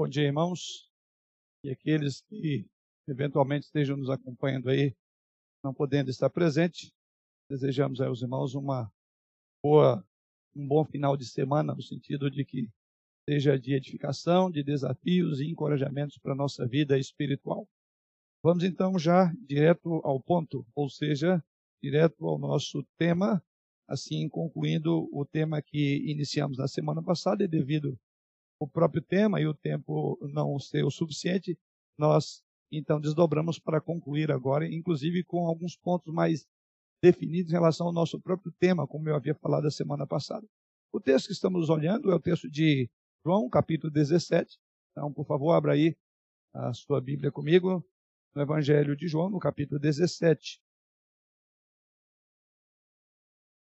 Bom dia, irmãos. E aqueles que eventualmente estejam nos acompanhando aí, não podendo estar presente, desejamos aos irmãos uma boa, um bom final de semana, no sentido de que seja de edificação, de desafios e encorajamentos para a nossa vida espiritual. Vamos então já direto ao ponto, ou seja, direto ao nosso tema, assim concluindo o tema que iniciamos na semana passada e devido o próprio tema e o tempo não ser o suficiente, nós então desdobramos para concluir agora, inclusive com alguns pontos mais definidos em relação ao nosso próprio tema, como eu havia falado a semana passada. O texto que estamos olhando é o texto de João, capítulo 17. Então, por favor, abra aí a sua Bíblia comigo, no Evangelho de João, no capítulo 17.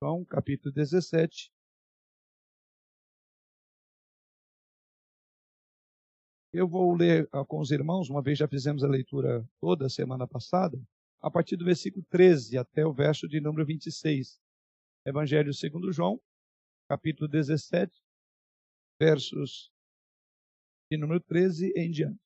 João, capítulo 17. Eu vou ler ah, com os irmãos, uma vez já fizemos a leitura toda semana passada, a partir do versículo 13 até o verso de número 26. Evangelho segundo João, capítulo 17, versos de número 13 em diante.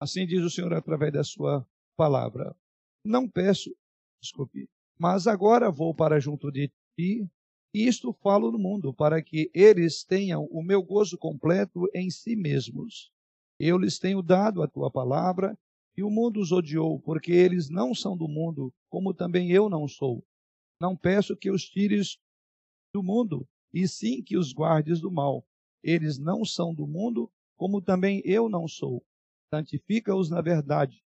Assim diz o Senhor através da sua palavra. Não peço, desculpe, mas agora vou para junto de ti isto falo no mundo, para que eles tenham o meu gozo completo em si mesmos. Eu lhes tenho dado a tua palavra, e o mundo os odiou, porque eles não são do mundo, como também eu não sou. Não peço que os tires do mundo, e sim que os guardes do mal. Eles não são do mundo, como também eu não sou. Santifica-os na verdade.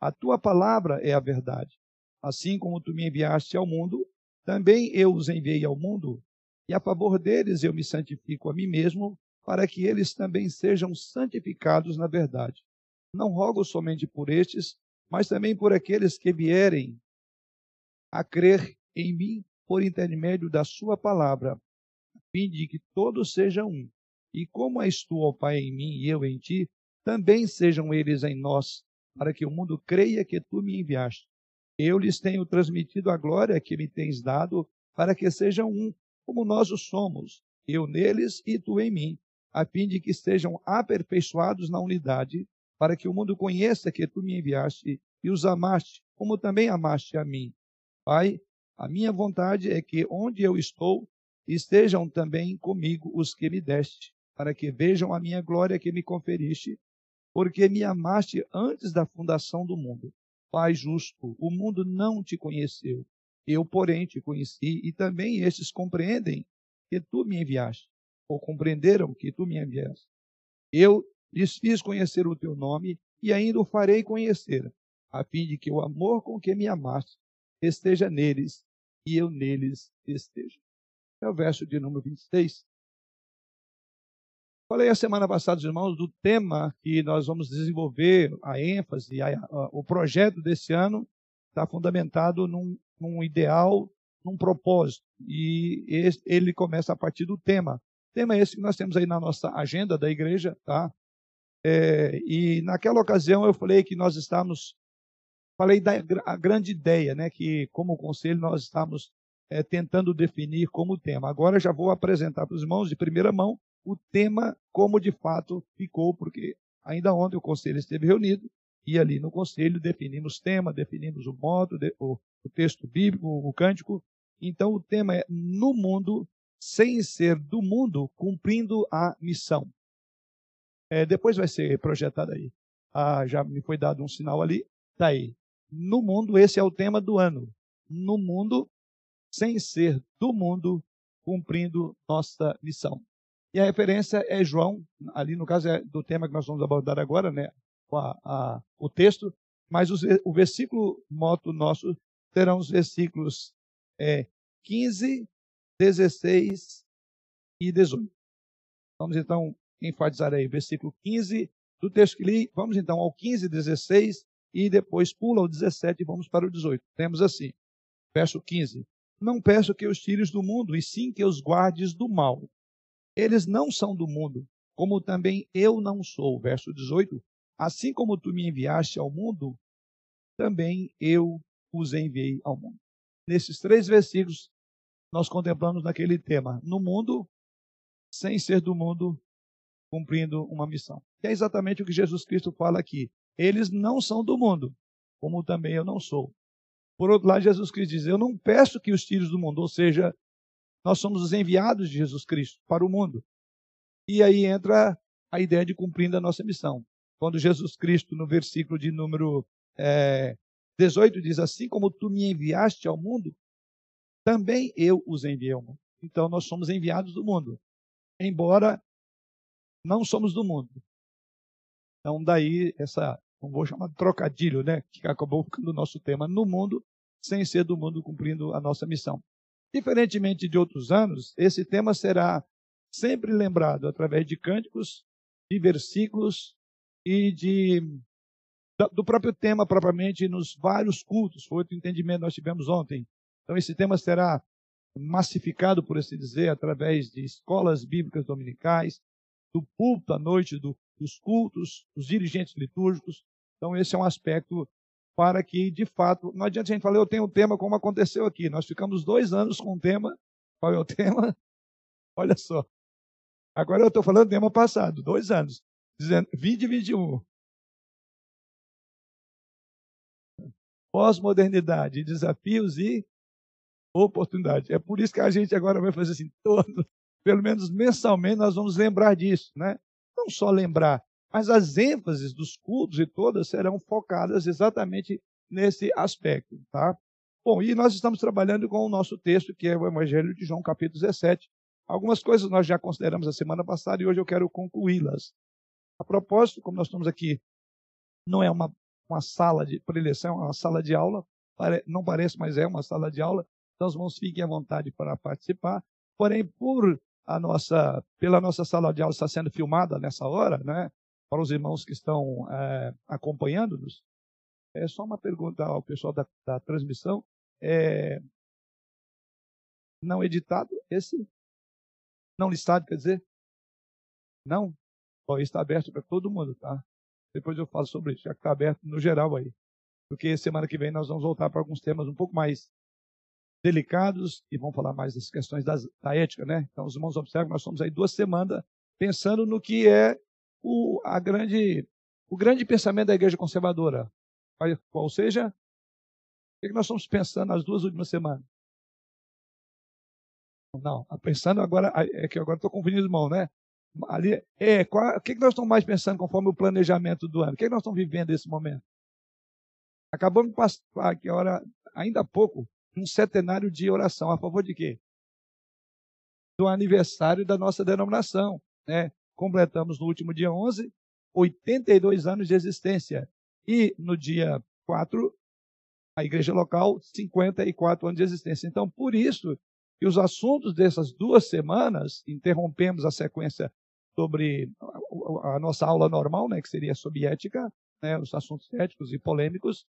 A tua palavra é a verdade. Assim como tu me enviaste ao mundo, também eu os enviei ao mundo, e a favor deles eu me santifico a mim mesmo, para que eles também sejam santificados na verdade. Não rogo somente por estes, mas também por aqueles que vierem a crer em mim por intermédio da sua palavra, a fim de que todos sejam um. E como és tu, ó Pai, em mim e eu em ti, também sejam eles em nós, para que o mundo creia que tu me enviaste. Eu lhes tenho transmitido a glória que me tens dado, para que sejam um, como nós o somos, eu neles e tu em mim, a fim de que sejam aperfeiçoados na unidade, para que o mundo conheça que tu me enviaste e os amaste, como também amaste a mim. Pai, a minha vontade é que onde eu estou, estejam também comigo os que me deste, para que vejam a minha glória que me conferiste, porque me amaste antes da fundação do mundo. Pai justo, o mundo não te conheceu. Eu, porém, te conheci, e também estes compreendem que tu me enviaste, ou compreenderam que tu me enviaste. Eu lhes fiz conhecer o teu nome, e ainda o farei conhecer, a fim de que o amor com que me amaste esteja neles, e eu neles esteja. É o verso de número 26. Falei a semana passada, irmãos, do tema que nós vamos desenvolver, a ênfase, a, a, o projeto desse ano está fundamentado num, num, ideal, num propósito. E esse, ele começa a partir do tema. Tema esse que nós temos aí na nossa agenda da igreja, tá? É, e naquela ocasião eu falei que nós estamos, falei da a grande ideia, né? Que como conselho nós estamos é, tentando definir como tema. Agora já vou apresentar para os irmãos de primeira mão o tema como de fato ficou, porque ainda ontem o conselho esteve reunido e ali no conselho definimos tema, definimos o modo, o, texto bíblico, o cântico. Então o tema é no mundo, sem ser do mundo, cumprindo a missão. É, depois vai ser projetado aí. Ah, já me foi dado um sinal ali. Está aí. No mundo, esse é o tema do ano. No mundo, sem ser do mundo, cumprindo nossa missão. E a referência é João, ali no caso é do tema que nós vamos abordar agora, né? A, a, o texto, mas os, o versículo moto nosso terão os versículos é, 15, 16 e 18. Vamos então enfatizar aí, versículo 15 do texto que li. Vamos então ao 15, 16 e depois pula o 17 e vamos para o 18. Temos assim, verso 15. Não peço que os tires do mundo, e sim que os guardes do mal. Eles não são do mundo, como também eu não sou. Verso 18. Assim como tu me enviaste ao mundo, também eu os enviei ao mundo. Nesses três versículos, nós contemplamos naquele tema: no mundo, sem ser do mundo, cumprindo uma missão. Que é exatamente o que Jesus Cristo fala aqui. Eles não são do mundo, como também eu não sou. Por outro lado, Jesus Cristo diz: Eu não peço que os tiros do mundo, ou seja, nós somos os enviados de Jesus Cristo para o mundo. E aí entra a ideia de cumprindo a nossa missão. Quando Jesus Cristo, no versículo de número é, 18, diz: Assim como tu me enviaste ao mundo, também eu os enviei ao mundo. Então nós somos enviados do mundo, embora não somos do mundo. Então daí essa, não vou chamar de trocadilho, né, que acabou ficando o nosso tema no mundo, sem ser do mundo cumprindo a nossa missão. Diferentemente de outros anos, esse tema será sempre lembrado através de cânticos, de versículos e de do próprio tema propriamente nos vários cultos. Foi outro entendimento que nós tivemos ontem. Então esse tema será massificado, por assim dizer, através de escolas bíblicas dominicais, do púlpito à noite, do, dos cultos, dos dirigentes litúrgicos. Então, esse é um aspecto para que, de fato, não adianta a gente falar, eu tenho um tema como aconteceu aqui. Nós ficamos dois anos com o tema. Qual é o tema? Olha só. Agora eu estou falando do tema passado, dois anos. Dizendo 20 e 21. Pós-modernidade, desafios e oportunidade. É por isso que a gente agora vai fazer assim, todo, pelo menos mensalmente, nós vamos lembrar disso, né? Não só lembrar, mas as ênfases dos cultos e todas serão focadas exatamente nesse aspecto, tá? Bom, e nós estamos trabalhando com o nosso texto, que é o Evangelho de João, capítulo 17. Algumas coisas nós já consideramos a semana passada e hoje eu quero concluí-las. A propósito, como nós estamos aqui, não é uma, uma sala de preleção, é uma sala de aula, não parece, mas é uma sala de aula. Então, os irmãos fiquem à vontade para participar. Porém, por a nossa, pela nossa sala de aula estar sendo filmada nessa hora, né, para os irmãos que estão é, acompanhando-nos, é só uma pergunta ao pessoal da, da transmissão. É, não editado, esse? Não listado, quer dizer? Não? Bom, está aberto para todo mundo, tá? Depois eu falo sobre isso, já que está aberto no geral aí. Porque semana que vem nós vamos voltar para alguns temas um pouco mais delicados e vamos falar mais das questões das, da ética, né? Então, os irmãos observam que nós estamos aí duas semanas pensando no que é o, a grande, o grande pensamento da igreja conservadora. Qual seja, o que nós estamos pensando nas duas últimas semanas? Não, pensando agora, é que agora estou confundindo irmão, né? Ali, é, qual, o que nós estamos mais pensando conforme o planejamento do ano? O que nós estamos vivendo nesse momento? Acabamos de passar aqui, hora, ainda há pouco, um centenário de oração. A favor de quê? Do aniversário da nossa denominação. Né? Completamos no último dia 11, 82 anos de existência. E no dia 4, a igreja local, 54 anos de existência. Então, por isso que os assuntos dessas duas semanas, interrompemos a sequência sobre a nossa aula normal, né, que seria sobre ética, né, os assuntos éticos e polêmicos,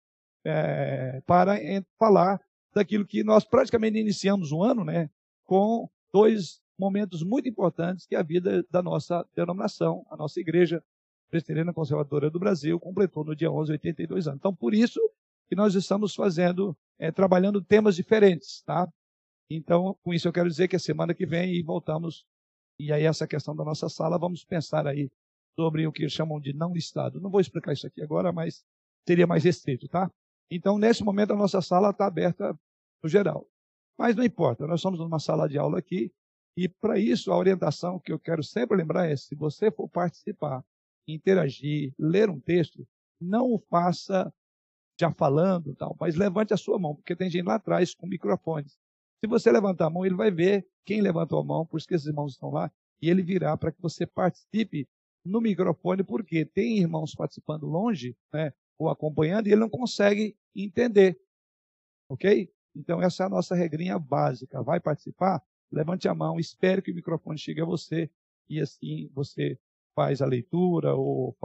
é, para falar daquilo que nós praticamente iniciamos o ano, né, com dois momentos muito importantes que a vida da nossa denominação, a nossa igreja presbiteriana conservadora do Brasil completou no dia 11, 82 anos. Então, por isso que nós estamos fazendo, é, trabalhando temas diferentes, tá? Então, com isso eu quero dizer que a semana que vem voltamos, e aí essa questão da nossa sala, vamos pensar aí sobre o que chamam de não listado. Não vou explicar isso aqui agora, mas seria mais restrito, tá? Então, nesse momento, a nossa sala está aberta no geral. Mas não importa, nós somos numa sala de aula aqui, e para isso a orientação que eu quero sempre lembrar é: se você for participar, interagir, ler um texto, não o faça já falando, tal, mas levante a sua mão, porque tem gente lá atrás com microfones. Se você levantar a mão, ele vai ver quem levantou a mão, por isso que esses irmãos estão lá, e ele virá para que você participe no microfone, porque tem irmãos participando longe, né, ou acompanhando, e ele não consegue entender. Ok? Então, essa é a nossa regrinha básica. Vai participar? Levante a mão, espere que o microfone chegue a você, e assim você faz a leitura ou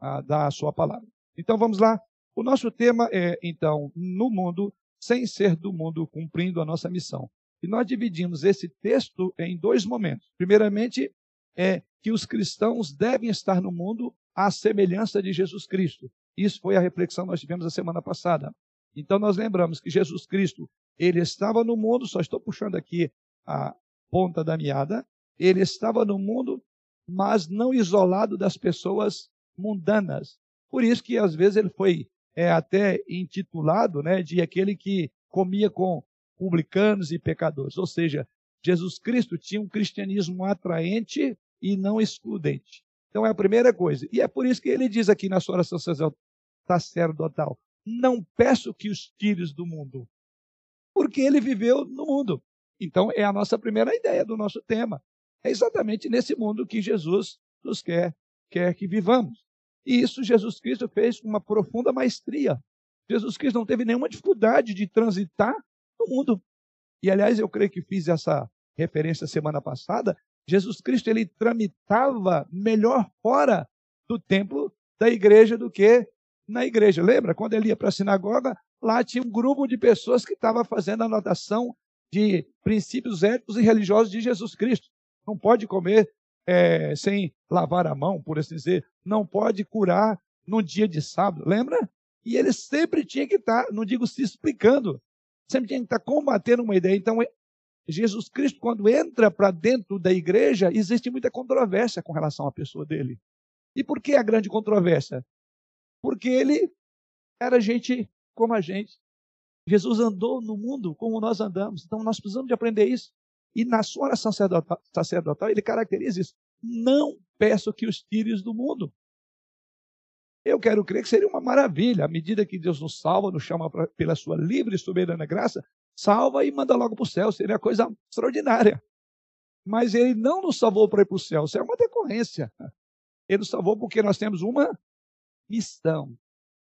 a, dá a sua palavra. Então, vamos lá. O nosso tema é, então, no mundo, sem ser do mundo, cumprindo a nossa missão. E nós dividimos esse texto em dois momentos. Primeiramente, é que os cristãos devem estar no mundo à semelhança de Jesus Cristo. Isso foi a reflexão que nós tivemos a semana passada. Então nós lembramos que Jesus Cristo, ele estava no mundo, só estou puxando aqui a ponta da meada, ele estava no mundo mas não isolado das pessoas mundanas. Por isso que às vezes ele foi é, até intitulado né, de aquele que comia com publicanos e pecadores. Ou seja, Jesus Cristo tinha um cristianismo atraente e não excludente. Então é a primeira coisa. E é por isso que ele diz aqui na sua oração sacerdotal: Não peço que os tires do mundo, porque ele viveu no mundo. Então é a nossa primeira ideia do nosso tema. É exatamente nesse mundo que Jesus nos quer, quer que vivamos. E isso Jesus Cristo fez com uma profunda maestria. Jesus Cristo não teve nenhuma dificuldade de transitar no mundo. E aliás, eu creio que fiz essa referência semana passada. Jesus Cristo ele tramitava melhor fora do templo da igreja do que na igreja. Lembra? Quando ele ia para a sinagoga, lá tinha um grupo de pessoas que estava fazendo anotação de princípios éticos e religiosos de Jesus Cristo. Não pode comer é, sem lavar a mão, por assim dizer. Não pode curar no dia de sábado. Lembra? E ele sempre tinha que estar, tá, não digo se explicando, sempre tinha que estar tá combatendo uma ideia. Então, Jesus Cristo, quando entra para dentro da igreja, existe muita controvérsia com relação à pessoa dele. E por que a grande controvérsia? Porque ele era gente como a gente. Jesus andou no mundo como nós andamos. Então nós precisamos de aprender isso. E na sua oração sacerdotal, ele caracteriza isso. Não peço que os tires do mundo. Eu quero crer que seria uma maravilha, à medida que Deus nos salva, nos chama pra, pela sua livre e soberana graça, salva e manda logo para o céu. Seria coisa extraordinária. Mas ele não nos salvou para ir para o céu. Isso é uma decorrência. Ele nos salvou porque nós temos uma missão.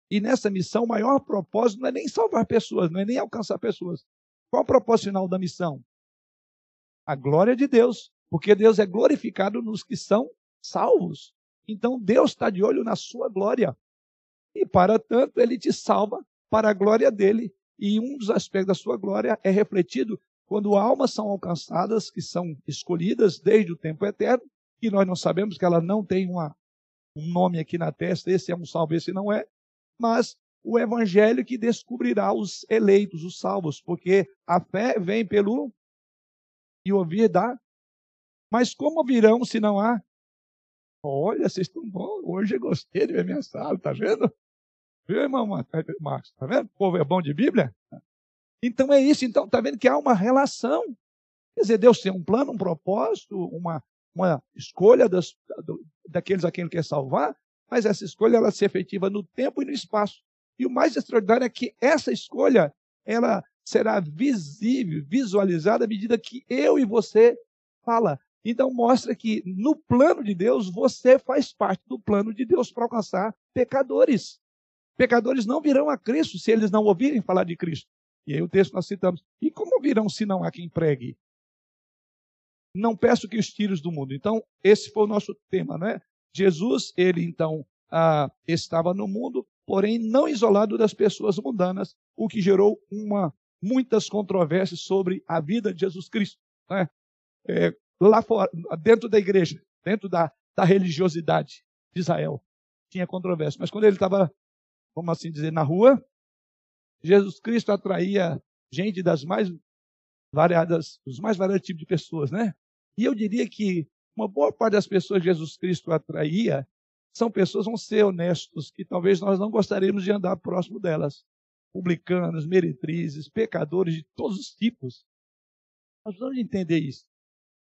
E nessa missão, o maior propósito não é nem salvar pessoas, não é nem alcançar pessoas. Qual o propósito final da missão? A glória de Deus. Porque Deus é glorificado nos que são salvos. Então Deus está de olho na sua glória. E para tanto, ele te salva para a glória dele. E um dos aspectos da sua glória é refletido quando almas são alcançadas, que são escolhidas desde o tempo eterno, que nós não sabemos que ela não tem uma, um nome aqui na testa, esse é um salvo, esse não é, mas o evangelho que descobrirá os eleitos, os salvos, porque a fé vem pelo e ouvir dá. Mas como virão se não há? Olha, vocês estão bons. Hoje eu gostei de ver minha sala, tá vendo? Viu, irmão Marcos? Tá vendo? O povo é bom de Bíblia? Então é isso. Então, tá vendo que há uma relação. Quer dizer, Deus tem um plano, um propósito, uma, uma escolha das, daqueles a quem Ele quer salvar, mas essa escolha ela se efetiva no tempo e no espaço. E o mais extraordinário é que essa escolha ela será visível, visualizada à medida que eu e você fala. Então mostra que no plano de Deus você faz parte do plano de Deus para alcançar pecadores. Pecadores não virão a Cristo se eles não ouvirem falar de Cristo. E aí o texto nós citamos. E como virão se não há quem pregue? Não peço que os tires do mundo. Então, esse foi o nosso tema, não é? Jesus, ele então ah, estava no mundo, porém não isolado das pessoas mundanas, o que gerou uma, muitas controvérsias sobre a vida de Jesus Cristo. Né? É, lá fora, dentro da igreja, dentro da, da religiosidade de Israel, tinha controvérsia. Mas quando ele estava, vamos assim dizer, na rua, Jesus Cristo atraía gente das mais variadas, dos mais variados tipos de pessoas, né? E eu diria que uma boa parte das pessoas que Jesus Cristo atraía são pessoas, vão ser honestos, que talvez nós não gostaríamos de andar próximo delas. Publicanos, meretrizes, pecadores de todos os tipos. Nós precisamos entender isso.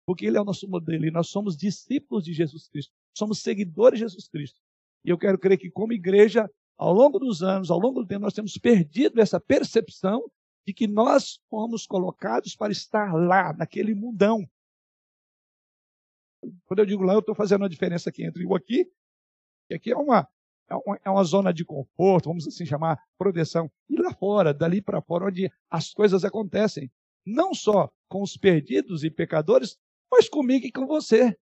Porque ele é o nosso modelo e nós somos discípulos de Jesus Cristo. Somos seguidores de Jesus Cristo. E eu quero crer que, como igreja, ao longo dos anos, ao longo do tempo, nós temos perdido essa percepção de que nós fomos colocados para estar lá, naquele mundão, quando eu digo lá, eu estou fazendo a diferença aqui entre o aqui, que aqui é uma, é uma, é uma zona de conforto, vamos assim chamar, proteção, e lá fora, dali para fora, onde as coisas acontecem. Não só com os perdidos e pecadores, mas comigo e com você.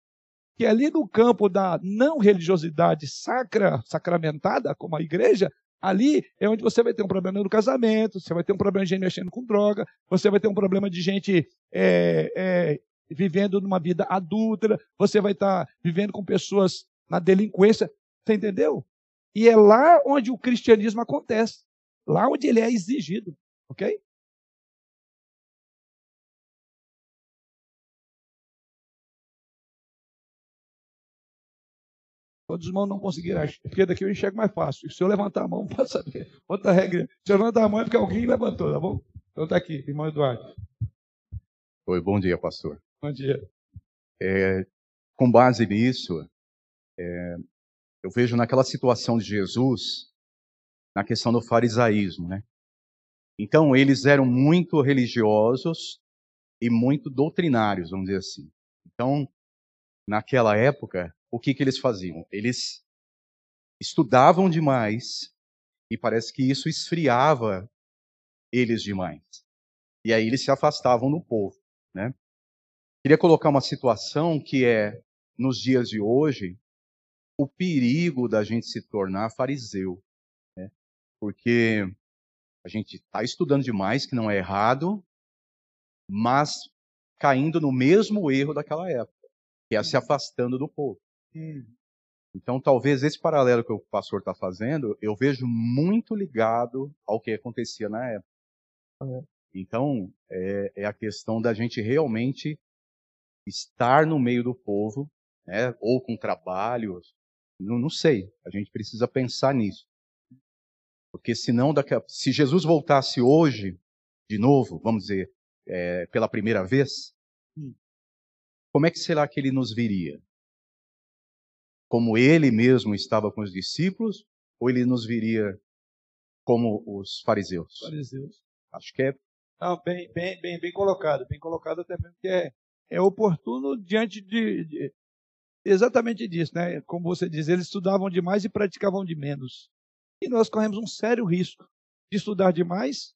Que ali no campo da não religiosidade sacra, sacramentada, como a igreja, ali é onde você vai ter um problema no casamento, você vai ter um problema de gente mexendo com droga, você vai ter um problema de gente é, é, vivendo numa vida adúltera, você vai estar vivendo com pessoas na delinquência. Você entendeu? E é lá onde o cristianismo acontece. Lá onde ele é exigido. Ok? Todos os irmãos não conseguiram, porque daqui eu enxergo mais fácil. Se eu levantar a mão, pode saber. Outra regra. Se eu levantar a mão é porque alguém levantou, tá bom? Então tá aqui, irmão Eduardo. Oi, bom dia, pastor. Bom dia. É, com base nisso, é, eu vejo naquela situação de Jesus, na questão do farisaísmo, né? Então, eles eram muito religiosos e muito doutrinários, vamos dizer assim. Então, naquela época, o que, que eles faziam? Eles estudavam demais e parece que isso esfriava eles demais. E aí eles se afastavam do povo, né? Queria colocar uma situação que é nos dias de hoje o perigo da gente se tornar fariseu, né? Porque a gente está estudando demais, que não é errado, mas caindo no mesmo erro daquela época, que é se afastando do povo. Então, talvez esse paralelo que o pastor está fazendo, eu vejo muito ligado ao que acontecia na época. Então, é, é, a questão da gente realmente estar no meio do povo, né, ou com trabalho, não, não sei. A gente precisa pensar nisso. Porque senão, daqui a, se Jesus voltasse hoje, de novo, vamos dizer, é, pela primeira vez, hum. como é que será que ele nos viria? como ele mesmo estava com os discípulos, ou ele nos viria como os fariseus? Fariseus. Acho que é. Não, bem, bem, bem, bem colocado, bem colocado até mesmo que é, é oportuno diante de, de, exatamente disso, né? Como você diz, eles estudavam demais e praticavam de menos. E nós corremos um sério risco de estudar demais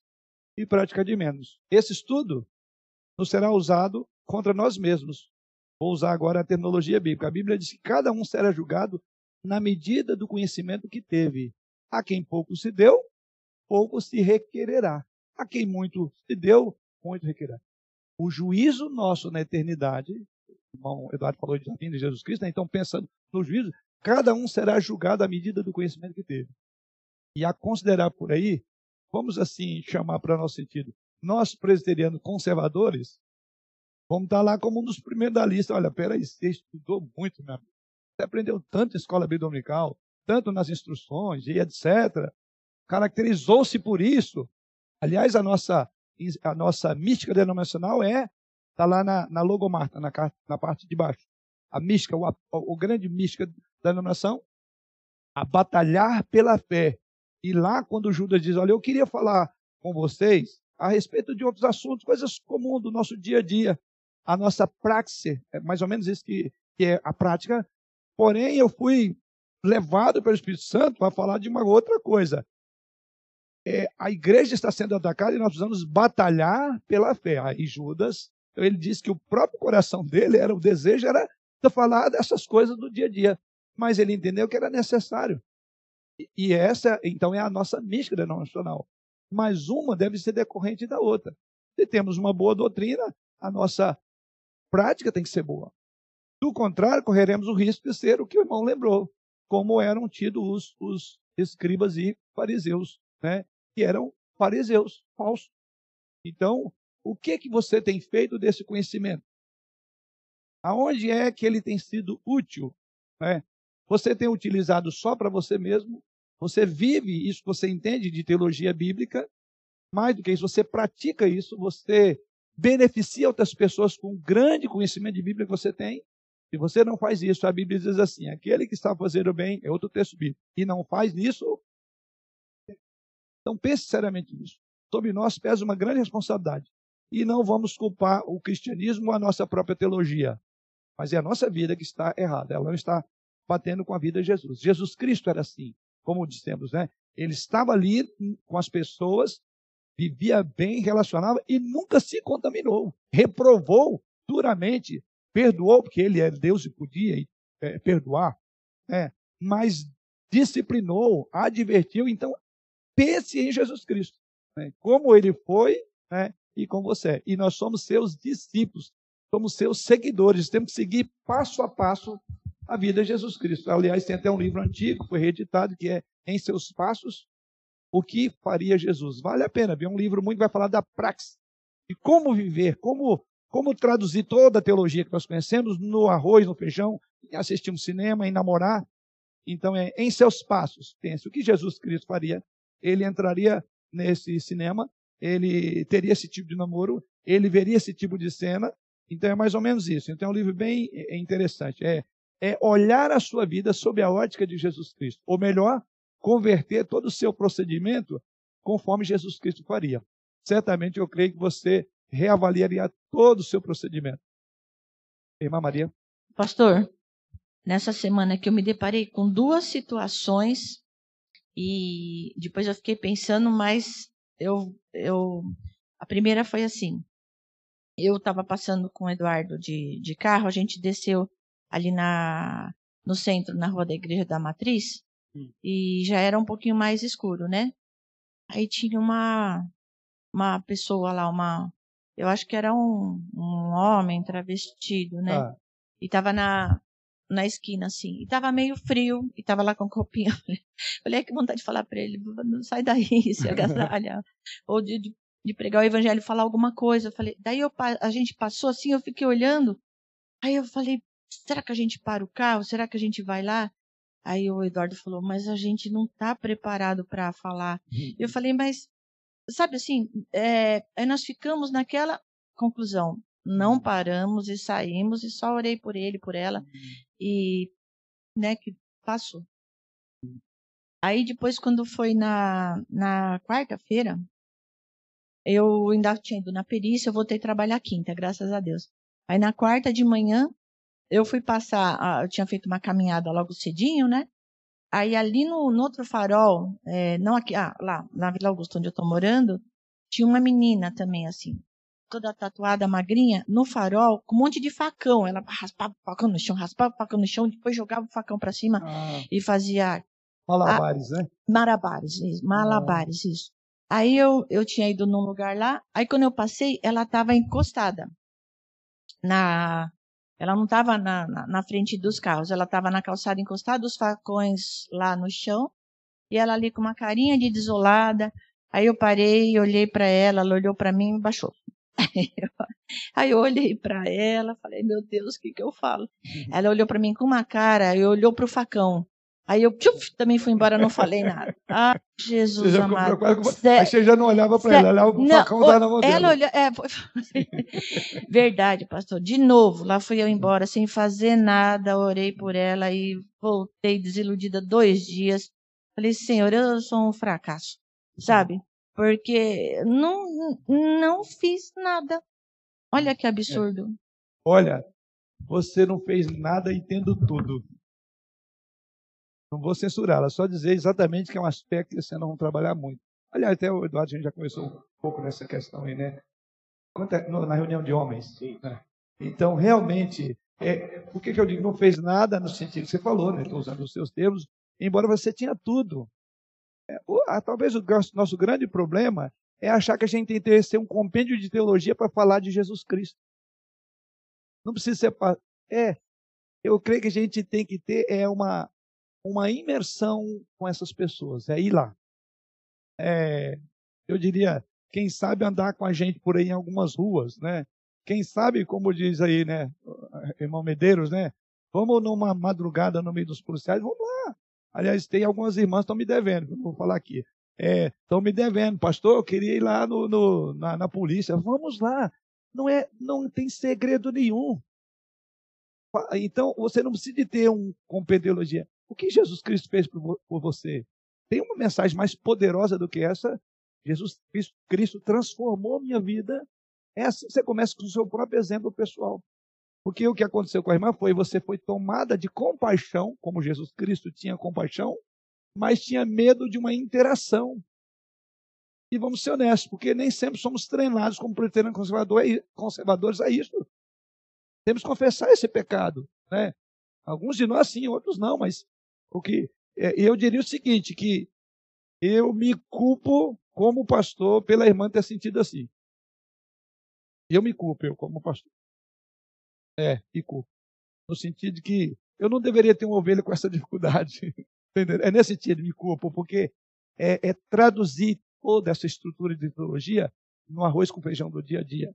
e praticar de menos. Esse estudo nos será usado contra nós mesmos, Vou usar agora a terminologia bíblica. A Bíblia diz que cada um será julgado na medida do conhecimento que teve. A quem pouco se deu, pouco se requererá. A quem muito se deu, muito requererá. O juízo nosso na eternidade, o irmão Eduardo falou de de Jesus Cristo, né? então pensando no juízo, cada um será julgado à medida do conhecimento que teve. E a considerar por aí, vamos assim chamar para nosso sentido, nós presbiterianos conservadores, Vamos estar lá como um dos primeiros da lista. Olha, peraí, você estudou muito, meu amigo. Você aprendeu tanto em escola dominical, tanto nas instruções e etc. Caracterizou-se por isso. Aliás, a nossa, a nossa mística denominacional é, está lá na, na logomarca, na, na parte de baixo. A mística, o, o grande mística da denominação, a batalhar pela fé. E lá, quando Judas diz, olha, eu queria falar com vocês a respeito de outros assuntos, coisas comuns do nosso dia a dia a nossa praxe, é mais ou menos isso que, que é a prática. Porém, eu fui levado pelo Espírito Santo para falar de uma outra coisa. É, a igreja está sendo atacada e nós precisamos batalhar pela fé. Aí Judas, ele disse que o próprio coração dele era o desejo era de falar dessas coisas do dia a dia, mas ele entendeu que era necessário. E, e essa, então, é a nossa mística denominacional. Mas uma deve ser decorrente da outra. Se temos uma boa doutrina, a nossa prática tem que ser boa. Do contrário, correremos o risco de ser o que o irmão lembrou, como eram tidos os, os escribas e fariseus, né? Que eram fariseus falsos. Então, o que que você tem feito desse conhecimento? Aonde é que ele tem sido útil? Né? Você tem utilizado só para você mesmo? Você vive isso, você entende de teologia bíblica? Mais do que isso, você pratica isso, você beneficia outras pessoas com o grande conhecimento de Bíblia que você tem. Se você não faz isso, a Bíblia diz assim: aquele que está fazendo bem, é outro texto bíblico, e não faz isso. Então pense seriamente nisso. Sobre nós pesa uma grande responsabilidade. E não vamos culpar o cristianismo ou a nossa própria teologia. Mas é a nossa vida que está errada. Ela não está batendo com a vida de Jesus. Jesus Cristo era assim, como dissemos, né? Ele estava ali com as pessoas vivia bem, relacionava e nunca se contaminou. Reprovou duramente, perdoou, porque ele é Deus e podia é, perdoar, né? mas disciplinou, advertiu. Então, pense em Jesus Cristo, né? como ele foi né? e como você é. E nós somos seus discípulos, somos seus seguidores, temos que seguir passo a passo a vida de Jesus Cristo. Aliás, tem até um livro antigo, foi reeditado, que é Em Seus Passos, o que faria Jesus. Vale a pena ver um livro muito vai falar da praxe e como viver, como como traduzir toda a teologia que nós conhecemos no arroz, no feijão, em assistir um cinema, em namorar. Então, é, em seus passos, pense o que Jesus Cristo faria. Ele entraria nesse cinema, ele teria esse tipo de namoro, ele veria esse tipo de cena. Então, é mais ou menos isso. Então, é um livro bem é, interessante. É, é olhar a sua vida sob a ótica de Jesus Cristo. Ou melhor, converter todo o seu procedimento conforme Jesus Cristo faria. Certamente, eu creio que você reavaliaria todo o seu procedimento. Irmã Maria. Pastor, nessa semana que eu me deparei com duas situações e depois eu fiquei pensando, mas eu, eu a primeira foi assim. Eu estava passando com o Eduardo de, de carro, a gente desceu ali na no centro, na rua da Igreja da Matriz, hum. e já era um pouquinho mais escuro, né? Aí tinha uma uma pessoa lá, uma eu acho que era um, um homem travestido, né? Ah. E tava na, na esquina, assim. E tava meio frio, e tava lá com copinha. Falei, que vontade de falar para ele, não sai daí, se agasalha. Ou de, de, de, pregar o evangelho, falar alguma coisa. Eu falei, daí eu, a gente passou assim, eu fiquei olhando. Aí eu falei, será que a gente para o carro? Será que a gente vai lá? Aí o Eduardo falou, mas a gente não está preparado para falar. Eu falei, mas sabe assim, é, aí nós ficamos naquela conclusão. Não uhum. paramos e saímos e só orei por ele, por ela uhum. e, né, que passou. Aí depois, quando foi na, na quarta-feira, eu ainda tinha ido na perícia, eu voltei a trabalhar quinta, graças a Deus. Aí na quarta de manhã, eu fui passar, eu tinha feito uma caminhada logo cedinho, né? Aí ali no, no outro farol, é, não aqui, ah, lá, na Vila Augusta, onde eu estou morando, tinha uma menina também, assim, toda tatuada, magrinha, no farol, com um monte de facão. Ela raspava o facão no chão, raspava o facão no chão, depois jogava o facão para cima ah. e fazia. Malabares, a, né? Malabares, isso, malabares, ah. isso. Aí eu, eu tinha ido num lugar lá, aí quando eu passei, ela estava encostada na, ela não estava na, na, na, frente dos carros, ela estava na calçada encostada, os facões lá no chão, e ela ali com uma carinha de desolada. Aí eu parei, olhei para ela, ela olhou para mim e baixou. Aí eu olhei para ela, falei, meu Deus, o que, que eu falo? Uhum. Ela olhou para mim com uma cara e olhou para o facão. Aí eu tchuf, também fui embora, não falei nada. Ah, Jesus você amado. Cê, aí você já não olhava para ela, olhava o facão da na mão ela olhou, é, foi... Verdade, pastor. De novo, lá fui eu embora sem fazer nada, orei por ela e voltei desiludida dois dias. Falei, Senhor, eu sou um fracasso, sabe? Porque não, não fiz nada. Olha que absurdo. É. Olha, você não fez nada e tendo tudo. Não vou censurá-la, só dizer exatamente que é um aspecto que você não vai trabalhar muito. Aliás, até o Eduardo, a gente já conversou um pouco nessa questão aí, né? É, na reunião de homens. Né? Então, realmente, é, por que, que eu digo não fez nada no sentido que você falou, né? Estou usando os seus termos, embora você tinha tudo. É, talvez o nosso grande problema é achar que a gente tem que ter um compêndio de teologia para falar de Jesus Cristo. Não precisa ser. É, eu creio que a gente tem que ter é uma uma imersão com essas pessoas, é ir lá. É, eu diria, quem sabe andar com a gente por aí em algumas ruas, né? Quem sabe, como diz aí, né, irmão Medeiros, né? Vamos numa madrugada no meio dos policiais, vamos lá. Aliás, tem algumas irmãs que estão me devendo, não vou falar aqui. Estão é, me devendo, pastor, eu queria ir lá no, no na, na polícia. Vamos lá. Não, é, não tem segredo nenhum. Então, você não precisa de ter um compendiologia. O que Jesus Cristo fez por, você? Tem uma mensagem mais poderosa do que essa? Jesus Cristo transformou minha vida. Assim você começa com o seu próprio exemplo pessoal. Porque o que aconteceu com a irmã foi você foi tomada de compaixão, como Jesus Cristo tinha compaixão, mas tinha medo de uma interação. E vamos ser honestos, porque nem sempre somos treinados como pretendentes conservadores a isso. Temos que confessar esse pecado. Né? Alguns de nós sim, outros não, mas o que é, eu diria o seguinte, que eu me culpo como pastor pela irmã ter sentido assim. Eu me culpo, eu como pastor. É, culpo. No sentido de que eu não deveria ter uma ovelha com essa dificuldade. É nesse sentido, me culpo, porque é, é traduzir toda essa estrutura de teologia no arroz com feijão do dia a dia.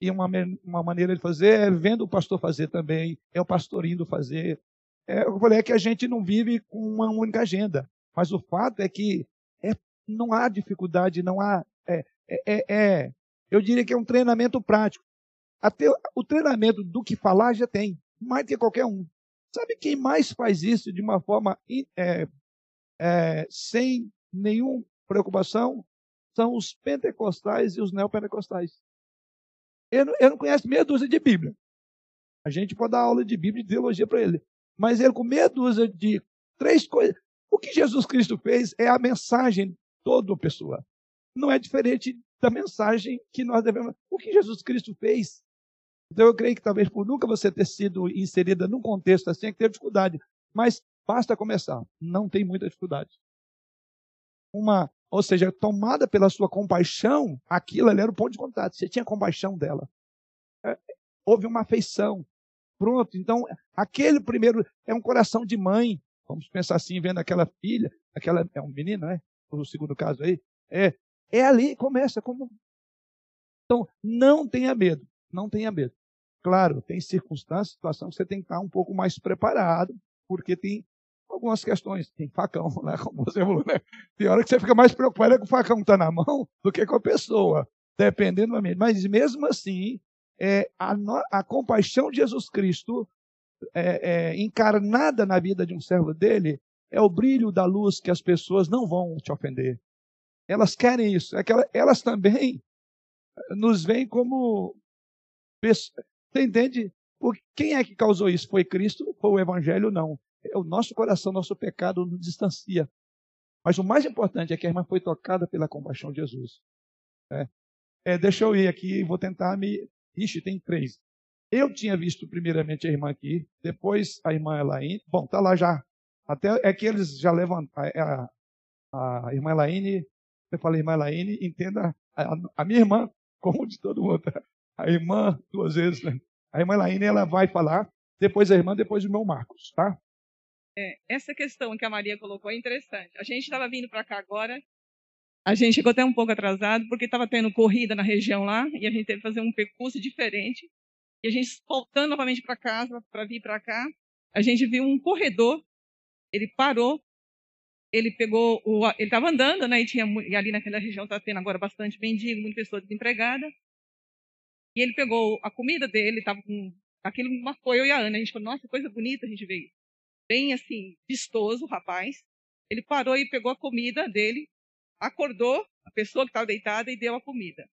E uma, uma maneira de fazer é vendo o pastor fazer também, é o pastor indo fazer, é, eu falei, é que a gente não vive com uma única agenda. Mas o fato é que é, não há dificuldade, não há. É, é, é, eu diria que é um treinamento prático. Até o treinamento do que falar já tem, mais que qualquer um. Sabe quem mais faz isso de uma forma é, é, sem nenhuma preocupação? São os pentecostais e os neopentecostais. Ele, ele não conhece meia dúzia de Bíblia. A gente pode dar aula de Bíblia e de teologia para ele. Mas ele, com meia dúzia de três coisas. O que Jesus Cristo fez é a mensagem de toda pessoa. Não é diferente da mensagem que nós devemos. O que Jesus Cristo fez. Então eu creio que talvez por nunca você ter sido inserida num contexto assim, é que teve dificuldade. Mas basta começar. Não tem muita dificuldade. Uma, ou seja, tomada pela sua compaixão, aquilo ali era o ponto de contato. Você tinha compaixão dela. É, houve uma afeição. Pronto. Então, aquele primeiro é um coração de mãe. Vamos pensar assim, vendo aquela filha, aquela é um menino, né? O segundo caso aí, é é ali começa como Então, não tenha medo, não tenha medo. Claro, tem circunstâncias, situação que você tem que estar um pouco mais preparado, porque tem algumas questões, tem facão, né? Como você falou, né? Tem hora que você fica mais preocupado com o facão está na mão do que com a pessoa, dependendo do ambiente. Mas mesmo assim, é, a, a compaixão de Jesus Cristo é, é, encarnada na vida de um servo dele é o brilho da luz que as pessoas não vão te ofender. Elas querem isso. É que elas também nos veem como. Você entende? Quem é que causou isso? Foi Cristo? Foi o Evangelho? Não. É o nosso coração, nosso pecado nos distancia. Mas o mais importante é que a irmã foi tocada pela compaixão de Jesus. É. É, deixa eu ir aqui, vou tentar me. Ixi, tem três. Eu tinha visto primeiramente a irmã aqui, depois a irmã Elaine. Bom, tá lá já. Até é que eles já levantaram. A, a, a irmã Elaine eu falei, irmã Laine, entenda a, a, minha irmã como de todo mundo. A irmã, duas vezes, né? A irmã Laine, ela vai falar, depois a irmã, depois o meu Marcos, tá? É, essa questão que a Maria colocou é interessante. A gente estava vindo para cá agora, a gente chegou até um pouco atrasado, porque estava tendo corrida na região lá, e a gente teve que fazer um percurso diferente. E a gente voltando novamente para casa, para vir para cá, a gente viu um corredor, ele parou, ele pegou o, ele estava andando, né? E tinha e ali naquela região está tendo agora bastante mendigo, muita pessoa desempregada. E ele pegou a comida dele, estava com aquilo marcou eu e a Ana. A gente falou, nossa, coisa bonita a gente veio. Bem assim, vistoso o rapaz. Ele parou e pegou a comida dele, acordou a pessoa que estava deitada e deu a comida.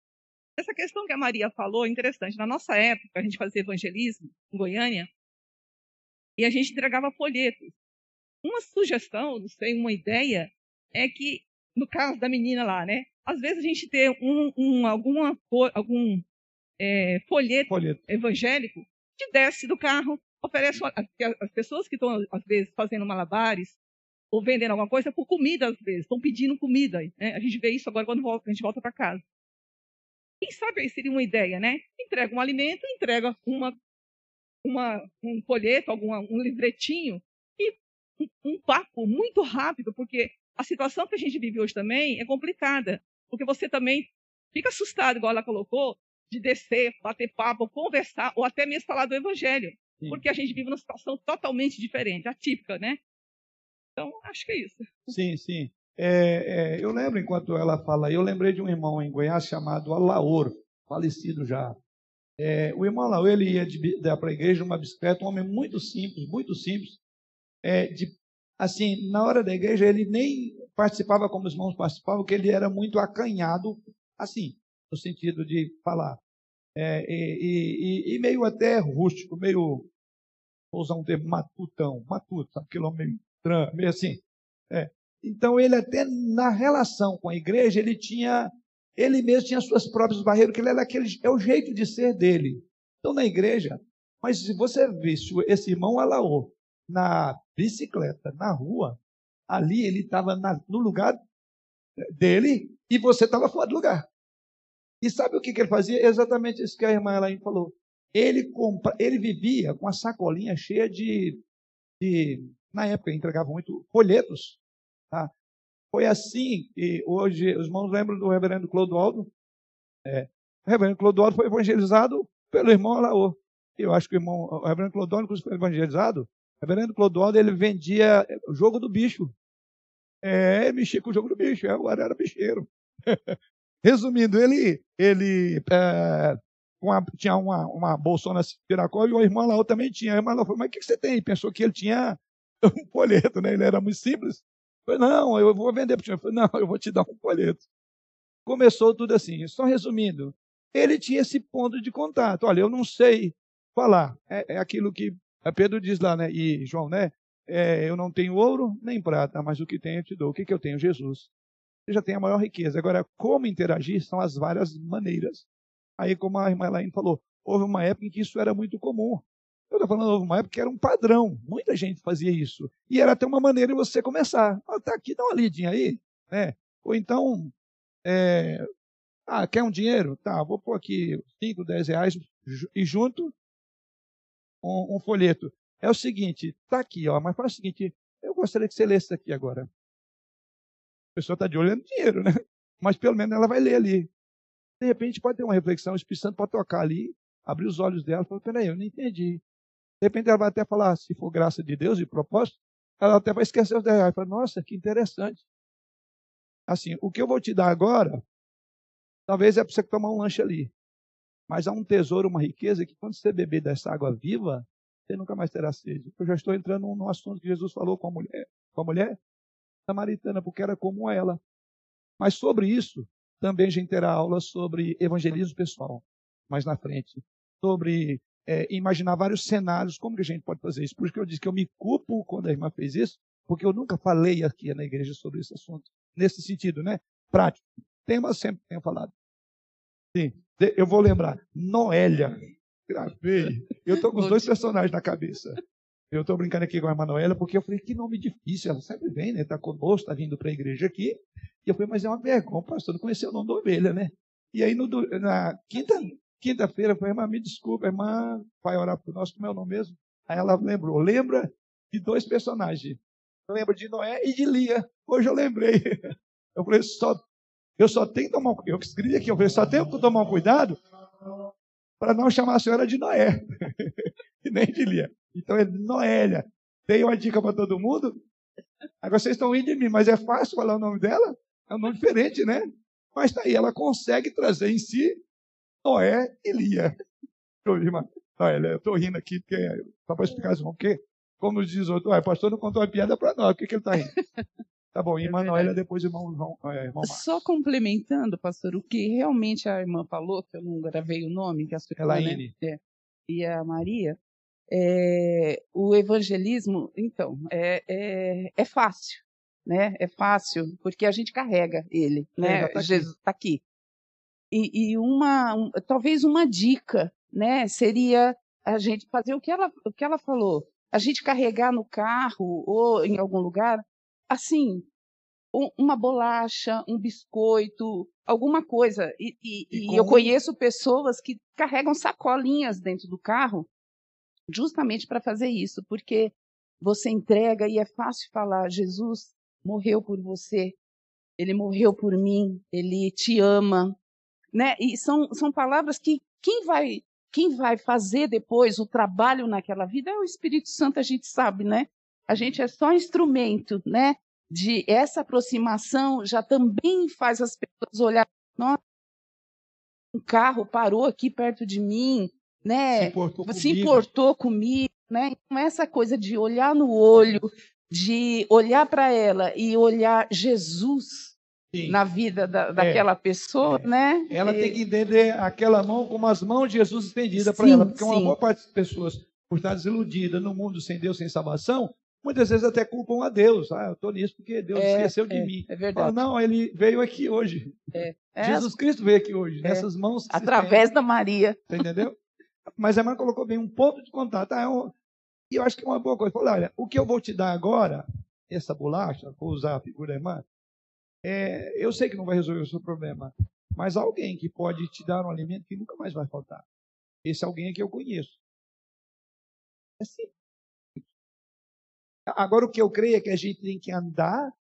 Essa questão que a Maria falou é interessante. Na nossa época, a gente fazia evangelismo em Goiânia e a gente entregava folhetos. Uma sugestão, não sei, uma ideia, é que, no caso da menina lá, né? Às vezes a gente tem um, um alguma, algum é, folheto, folheto, evangélico que desce do carro, oferece as pessoas que estão, às vezes, fazendo malabares ou vendendo alguma coisa por comida, às vezes, estão pedindo comida. Né? A gente vê isso agora quando a gente volta para casa. Quem sabe aí seria uma ideia, né? Entrega um alimento, entrega uma, uma, um folheto, algum, um livretinho um papo muito rápido, porque a situação que a gente vive hoje também é complicada, porque você também fica assustado, igual ela colocou, de descer, bater papo, conversar, ou até mesmo falar do evangelho, sim. porque a gente vive numa situação totalmente diferente, atípica, né? Então, acho que é isso. Sim, sim. É, é, eu lembro, enquanto ela fala, eu lembrei de um irmão em Goiás chamado Alaor, falecido já. É, o irmão Alaor, ele ia para a igreja numa bicicleta, um homem muito simples, muito simples, é, de, assim, na hora da igreja, ele nem participava como os irmãos participavam, porque ele era muito acanhado, assim, no sentido de falar. É, e, e, e, meio até rústico, meio, vou usar um termo, matutão, matuto, sabe, homem meio, meio assim. É. Então, ele até na relação com a igreja, ele tinha, ele mesmo tinha suas próprias barreiras, que ele era aquele, é o jeito de ser dele. Então, na igreja, mas se você visse esse irmão Alaô, na bicicleta, na rua, ali ele estava no lugar dele e você estava fora do lugar. E sabe o que, que ele fazia? Exatamente isso que a irmã Elaine falou. Ele, compra, ele vivia com a sacolinha cheia de, de na época entregava muito folhetos. Tá? Foi assim que hoje os irmãos lembram do reverendo Clodoaldo. É, o reverendo Clodoaldo foi evangelizado pelo irmão Alaô. Eu acho que o irmão, o reverendo Clodoaldo, foi evangelizado O reverendo Clodoaldo, ele vendia o jogo do bicho. É, mexia com o jogo do bicho, agora era bicheiro. Resumindo, ele, ele é, uma, tinha uma, uma bolsona piracó e o irmão lá também tinha. A irmã lá falou, mas o que, que você tem? Pensou que ele tinha um folheto, né? Ele era muito simples. Falei, não, eu vou vender para o senhor. Não, eu vou te dar um folheto. Começou tudo assim. Só resumindo, ele tinha esse ponto de contato. Olha, eu não sei falar. É, é aquilo que Pedro diz lá, né? E João, né? É, eu não tenho ouro nem prata, mas o que tenho eu te dou. O que, que eu tenho? Jesus. Já tem a maior riqueza. Agora, como interagir são as várias maneiras. Aí, como a irmã Elaine falou, houve uma época em que isso era muito comum. Eu estou falando, houve uma época que era um padrão. Muita gente fazia isso. E era até uma maneira de você começar. Ah, tá aqui, dá uma lidinha aí. Né? Ou então, é, ah, quer um dinheiro? Tá, vou pôr aqui 5, 10 reais e junto um, um, folheto. É o seguinte, tá aqui, ó, mas faz o seguinte, eu gostaria que você lesse aqui agora. Pessoa está de olho no dinheiro, né? Mas pelo menos ela vai ler ali. De repente pode ter uma reflexão, o Espírito Santo pode tocar ali, abrir os olhos dela e falar, peraí, eu não entendi. De repente ela vai até falar, se for graça de Deus e propósito, ela até vai esquecer os 10 reais. Fala, nossa, que interessante. Assim, o que eu vou te dar agora, talvez é para você tomar um lanche ali. Mas há um tesouro, uma riqueza que quando você beber dessa água viva, você nunca mais terá sede. Eu já estou entrando no assunto que Jesus falou com a mulher, com a mulher samaritana, porque era como ela. Mas sobre isso, também a gente terá aula sobre evangelismo pessoal, mais na frente. Sobre é, imaginar vários cenários, como que a gente pode fazer isso. Por isso que eu disse que eu me culpo quando a irmã fez isso, porque eu nunca falei aqui na igreja sobre esse assunto. Nesse sentido, né? Prático. Tema sempre tenho falado. Sim. Eu vou lembrar. Noélia. Gravei. Eu estou com os dois personagens na cabeça. Eu estou brincando aqui com a Emanuela, porque eu falei, que nome difícil. Ela sempre vem, né? Está conosco, está vindo para a igreja aqui. E eu falei, mas é uma vergonha, pastor, não conhecer o nome da ovelha, né? E aí, no, na quinta, quinta-feira, eu falei, irmã, me desculpa, irmã, vai orar por nós, como é o nome mesmo? Aí ela lembrou, lembra de dois personagens. Lembra de Noé e de Lia. Hoje eu lembrei. Eu falei, só, eu só tenho que tomar, eu escrevi aqui, eu falei, só tenho que tomar cuidado para não chamar a senhora de Noé. e nem de Lia. Então é Noélia. Dei uma dica para todo mundo. Agora vocês estão indo de mim, mas é fácil falar o nome dela? É um nome diferente, né? Mas tá aí, ela consegue trazer em si Noé e Lia. Noélia, eu estou rindo aqui, porque, só para explicar isso, porque, como diz o outro, o pastor não contou uma piada para nós, por que, que ele está rindo? Tá bom, e é Manoela depois irmão, irmão, é, irmão Só complementando, pastor, o que realmente a irmã falou, que eu não gravei o nome, que a sua irmã, né? é, e a Maria, é, o evangelismo, então, é, é, é, fácil, né? É fácil, porque a gente carrega ele, né? Tá Jesus está aqui. E, e uma, um, talvez uma dica, né? Seria a gente fazer o que ela, o que ela falou, a gente carregar no carro ou em algum lugar, assim, um, uma bolacha, um biscoito, alguma coisa. E, e, e, e eu conheço pessoas que carregam sacolinhas dentro do carro justamente para fazer isso, porque você entrega e é fácil falar: Jesus morreu por você, ele morreu por mim, ele te ama. Né? E são, são palavras que quem vai, quem vai fazer depois o trabalho naquela vida é o Espírito Santo, a gente sabe, né? A gente é só instrumento, né? De essa aproximação já também faz as pessoas olhar, nossa, um carro parou aqui perto de mim, né? Se importou, se importou comigo, né? Então essa coisa de olhar no olho, de olhar para ela e olhar Jesus Sim. na vida da, é. daquela é. pessoa, é. né? Ela e... tem que entender aquela mão como as mãos de Jesus estendidas para ela, porque sim. uma boa parte das pessoas, por estar desiludidas no mundo sem Deus, sem salvação, muitas vezes até culpam a Deus. Ah, eu estou nisso porque Deus é, esqueceu de é, mim. É verdade. Fala, não, ele veio aqui hoje. É. Jesus Cristo veio aqui hoje, nessas mãos. Através da Maria. Você entendeu? Mas a irmã colocou bem um ponto de contato. Ah, é e eu acho que é uma boa coisa. Falou, olha, o que eu vou te dar agora, essa bolacha, vou usar a figura da irmã, é, eu sei que não vai resolver o seu problema, mas alguém que pode te dar um alimento que nunca mais vai faltar. Esse alguém é que eu conheço. É assim. Agora, o que eu creio é que a gente tem que andar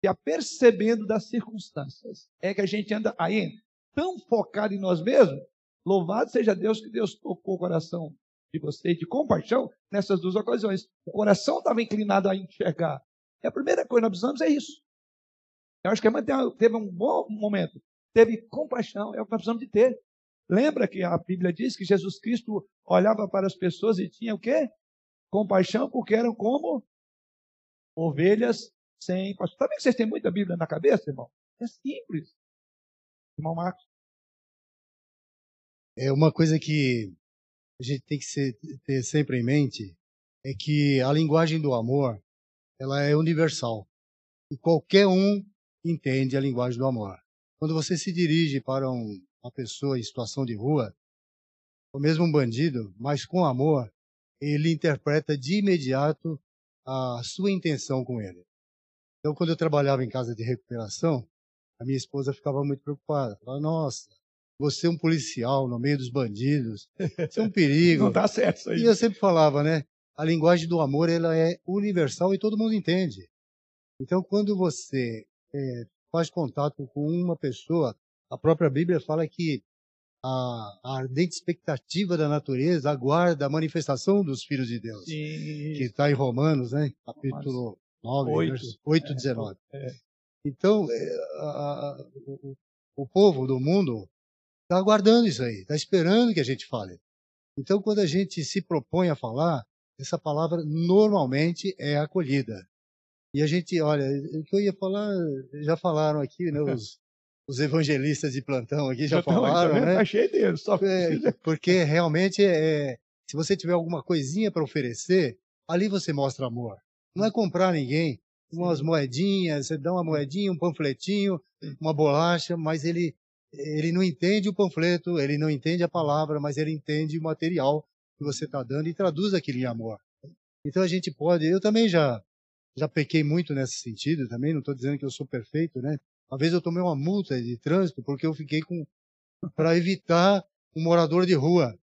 se apercebendo das circunstâncias. É que a gente anda aí tão focado em nós mesmos Louvado seja Deus que Deus tocou o coração de você, de compaixão, nessas duas ocasiões. O coração estava inclinado a enxergar. E a primeira coisa que nós precisamos é isso. Eu acho que a irmã teve um bom momento. Teve compaixão, é o que nós precisamos de ter. Lembra que a Bíblia diz que Jesus Cristo olhava para as pessoas e tinha o quê? Compaixão, porque eram como ovelhas sem pastor. Também que vocês têm muita Bíblia na cabeça, irmão? É simples. Irmão Marcos. É uma coisa que a gente tem que ser, ter sempre em mente é que a linguagem do amor ela é universal e qualquer um entende a linguagem do amor. Quando você se dirige para um, uma pessoa em situação de rua, ou mesmo um bandido, mas com amor, ele interpreta de imediato a sua intenção com ele. Então, quando eu trabalhava em casa de recuperação, a minha esposa ficava muito preocupada. Falava, nossa, você é um policial no meio dos bandidos, isso é um perigo. Não dá certo isso aí. E eu sempre falava, né? A linguagem do amor, ela é universal e todo mundo entende. Então, quando você é, faz contato com uma pessoa, a própria Bíblia fala que a, a, ardente expectativa da natureza aguarda a manifestação dos filhos de Deus. Sim. Que está em Romanos, né? Capítulo 9, 8, verso 8, é, 19. É. Então, é, a, a, o, o povo do mundo está aguardando isso aí, está esperando que a gente fale. Então, quando a gente se propõe a falar, essa palavra normalmente é acolhida. E a gente, olha, o que eu ia falar, já falaram aqui, né? Os, os evangelistas de plantão aqui já, já falaram, né? Tá cheio deles, só é, porque realmente é, se você tiver alguma coisinha para oferecer, ali você mostra amor. Não é comprar ninguém, umas moedinhas, você dá uma moedinha, um panfletinho, uma bolacha, mas ele ele não entende o panfleto, ele não entende a palavra, mas ele entende o material que você está dando e traduz aquilo em amor. Então a gente pode, eu também já já pequei muito nesse sentido também, não estou dizendo que eu sou perfeito, né? Uma vez eu tomei uma multa de trânsito porque eu fiquei com para evitar um morador de rua.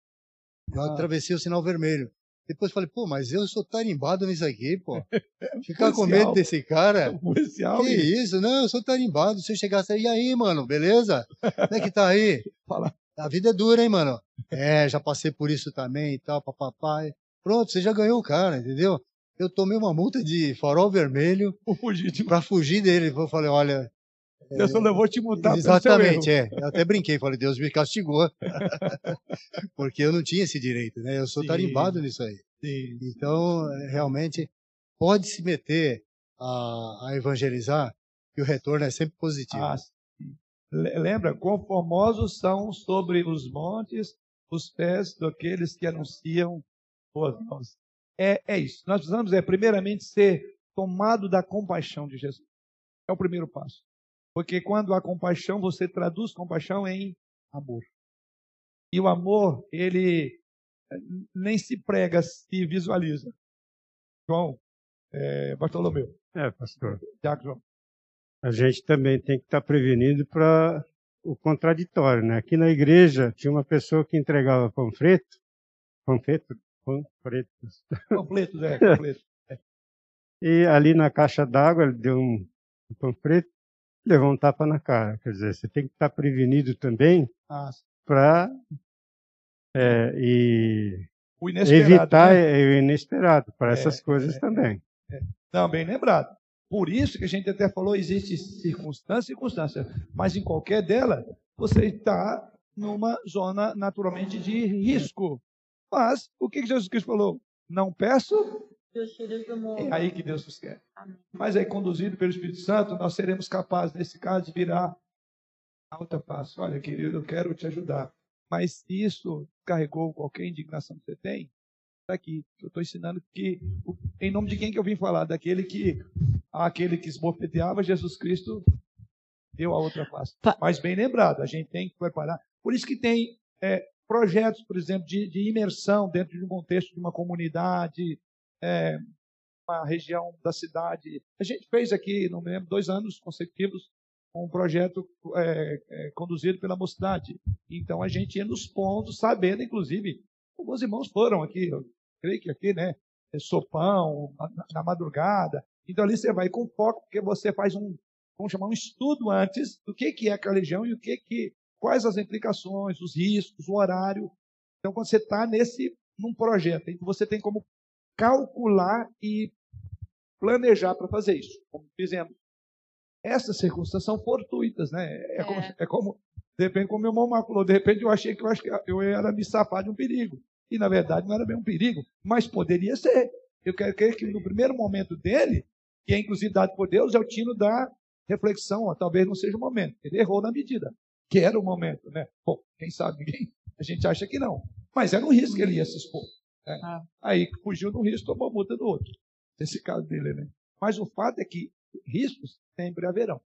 Eu ah. atravessei o sinal vermelho. Depois falei, pô, mas eu sou tarimbado nisso aqui, pô. Ficar com medo desse cara. Policial, que isso? Não, eu sou tarimbado. Se eu chegasse aí, e aí, mano, beleza? Como é que tá aí? Fala. A vida é dura, hein, mano? É, já passei por isso também e tal, papapá. Pronto, você já ganhou o cara, entendeu? Eu tomei uma multa de farol vermelho para fugir dele. Eu falei, olha, Deus só levou te multar Exatamente, é. Eu até brinquei, falei, Deus me castigou. Porque eu não tinha esse direito, né? Eu sou Sim. tarimbado nisso aí. Sim. Então, realmente, pode se meter a, a, evangelizar, que o retorno é sempre positivo. Ah, Lembra, conformosos são sobre os montes os pés daqueles que anunciam boas novas. É, é isso. Nós precisamos, é, primeiramente, ser tomado da compaixão de Jesus. É o primeiro passo. Porque quando há compaixão, você traduz compaixão em amor. E o amor, ele eh, nem se prega, se visualiza. João, é, Bartolomeu. É, pastor. Tiago João. A gente também tem que estar prevenido para o contraditório, né? Aqui na igreja tinha uma pessoa que entregava panfleto, panfleto, panfletos. Panfletos, é, panfletos. É. E ali na caixa d'água ele deu um panfleto levou um tapa na cara. Quer dizer, você tem que estar prevenido também ah, para é, e evitar né? o inesperado para é, essas coisas é, também. É. Não, bem lembrado. Por isso que a gente até falou, existe circunstância e circunstância, mas em qualquer dela, você está numa zona naturalmente de risco. Mas o que Jesus Cristo falou? Não peço é aí que Deus nos quer. Amém. Mas aí, conduzido pelo Espírito Santo, nós seremos capazes, nesse caso, de virar alta paz. Olha, querido, eu quero te ajudar. Mas se isso carregou qualquer indignação que você tem, está aqui. Eu estou ensinando que, em nome de quem que eu vim falar? Daquele que, aquele que esbofeteava Jesus Cristo, deu a outra face. Pa... Mas bem lembrado, a gente tem que preparar. Por isso que tem é, projetos, por exemplo, de, de imersão dentro de um contexto de uma comunidade, é, uma região da cidade. A gente fez aqui, não me lembro, dois anos consecutivos, um projeto é, é, conduzido pela mocidade. Então a gente ia nos pontos, sabendo, inclusive, alguns irmãos foram aqui, eu creio que aqui, né? É sopão, na, na madrugada. Então ali você vai com foco, porque você faz um, vamos chamar um estudo antes do que, que é aquela região e o que, que quais as implicações, os riscos, o horário. Então, quando você está nesse num projeto você tem como calcular e planejar para fazer isso. Como fizemos. Essas circunstâncias são fortuitas, né? É, é. Como, é como, de repente, como meu irmão falou, de repente eu achei que eu, acho que eu era me safar de um perigo. E na verdade não era bem um perigo, mas poderia ser. Eu quero crer que no primeiro momento dele, que é inclusive dado por Deus, é o tino da reflexão, ó, talvez não seja o momento. Ele errou na medida, que era o momento, né? Bom, quem sabe ninguém, a gente acha que não. Mas era um risco que ele ia se expor. Né? Ah. Aí fugiu do risco, tomou multa do outro. Nesse caso dele, né? Mas o fato é que riscos sempre haverão.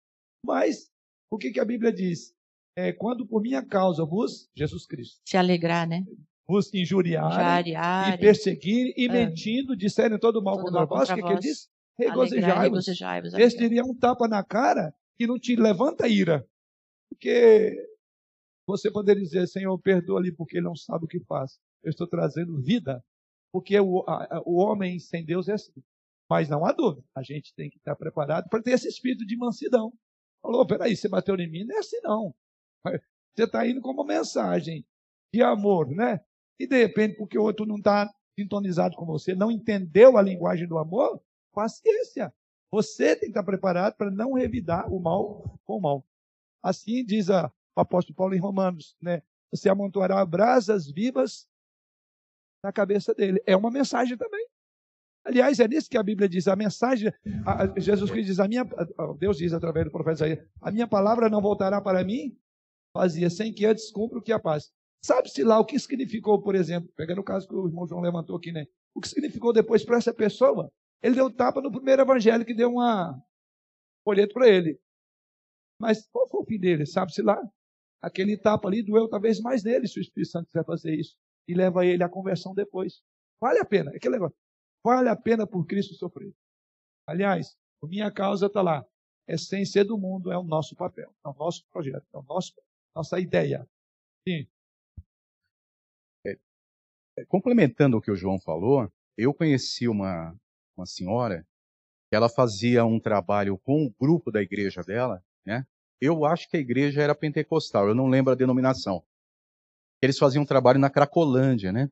Mas o que, que a Bíblia diz? É, quando por minha causa vos, Jesus Cristo. Se alegrar, né? Vos injuriarem e perseguirem e ah. mentindo disserem todo mal todo contra vós. O que, que ele diz? Regozijai-vos. Esse diria um tapa na cara que não te levanta ira. Porque você poderia dizer, Senhor, perdoa-lhe porque ele não sabe o que faz. Eu estou trazendo vida. Porque o, a, o homem sem Deus é assim. Mas não há dúvida, a gente tem que estar preparado para ter esse espírito de mansidão. Falou, peraí, você bateu em mim? Não é assim não. Você está indo com uma mensagem de amor, né? E de repente, porque o outro não está sintonizado com você, não entendeu a linguagem do amor, paciência. Você tem que estar preparado para não revidar o mal com o mal. Assim diz a, o apóstolo Paulo em Romanos, né? Você amontoará brasas vivas na cabeça dele. É uma mensagem também. Aliás, é nisso que a Bíblia diz. A mensagem, a, Jesus Cristo diz, a minha, Deus diz através do profeta Isaías, a minha palavra não voltará para mim fazia sem que antes cumpra o que é a paz. Sabe-se lá o que significou, por exemplo, pegando o caso que o irmão João levantou aqui, né? O que significou depois para essa pessoa? Ele deu tapa no primeiro evangelho que deu uma folheto para ele. Mas qual foi o fim dele? Sabe-se lá? Aquele tapa ali doeu talvez mais nele se o Espírito Santo quiser fazer isso. E leva ele à conversão depois. Vale a pena. Aquele negócio. Vale a pena por Cristo sofrer. Aliás, a minha causa está lá. É ser do mundo, é o nosso papel, é o nosso projeto, é a nossa ideia. Sim. É, é, complementando o que o João falou, eu conheci uma, uma senhora que ela fazia um trabalho com o grupo da igreja dela, né? Eu acho que a igreja era pentecostal, eu não lembro a denominação. Eles faziam um trabalho na Cracolândia, né?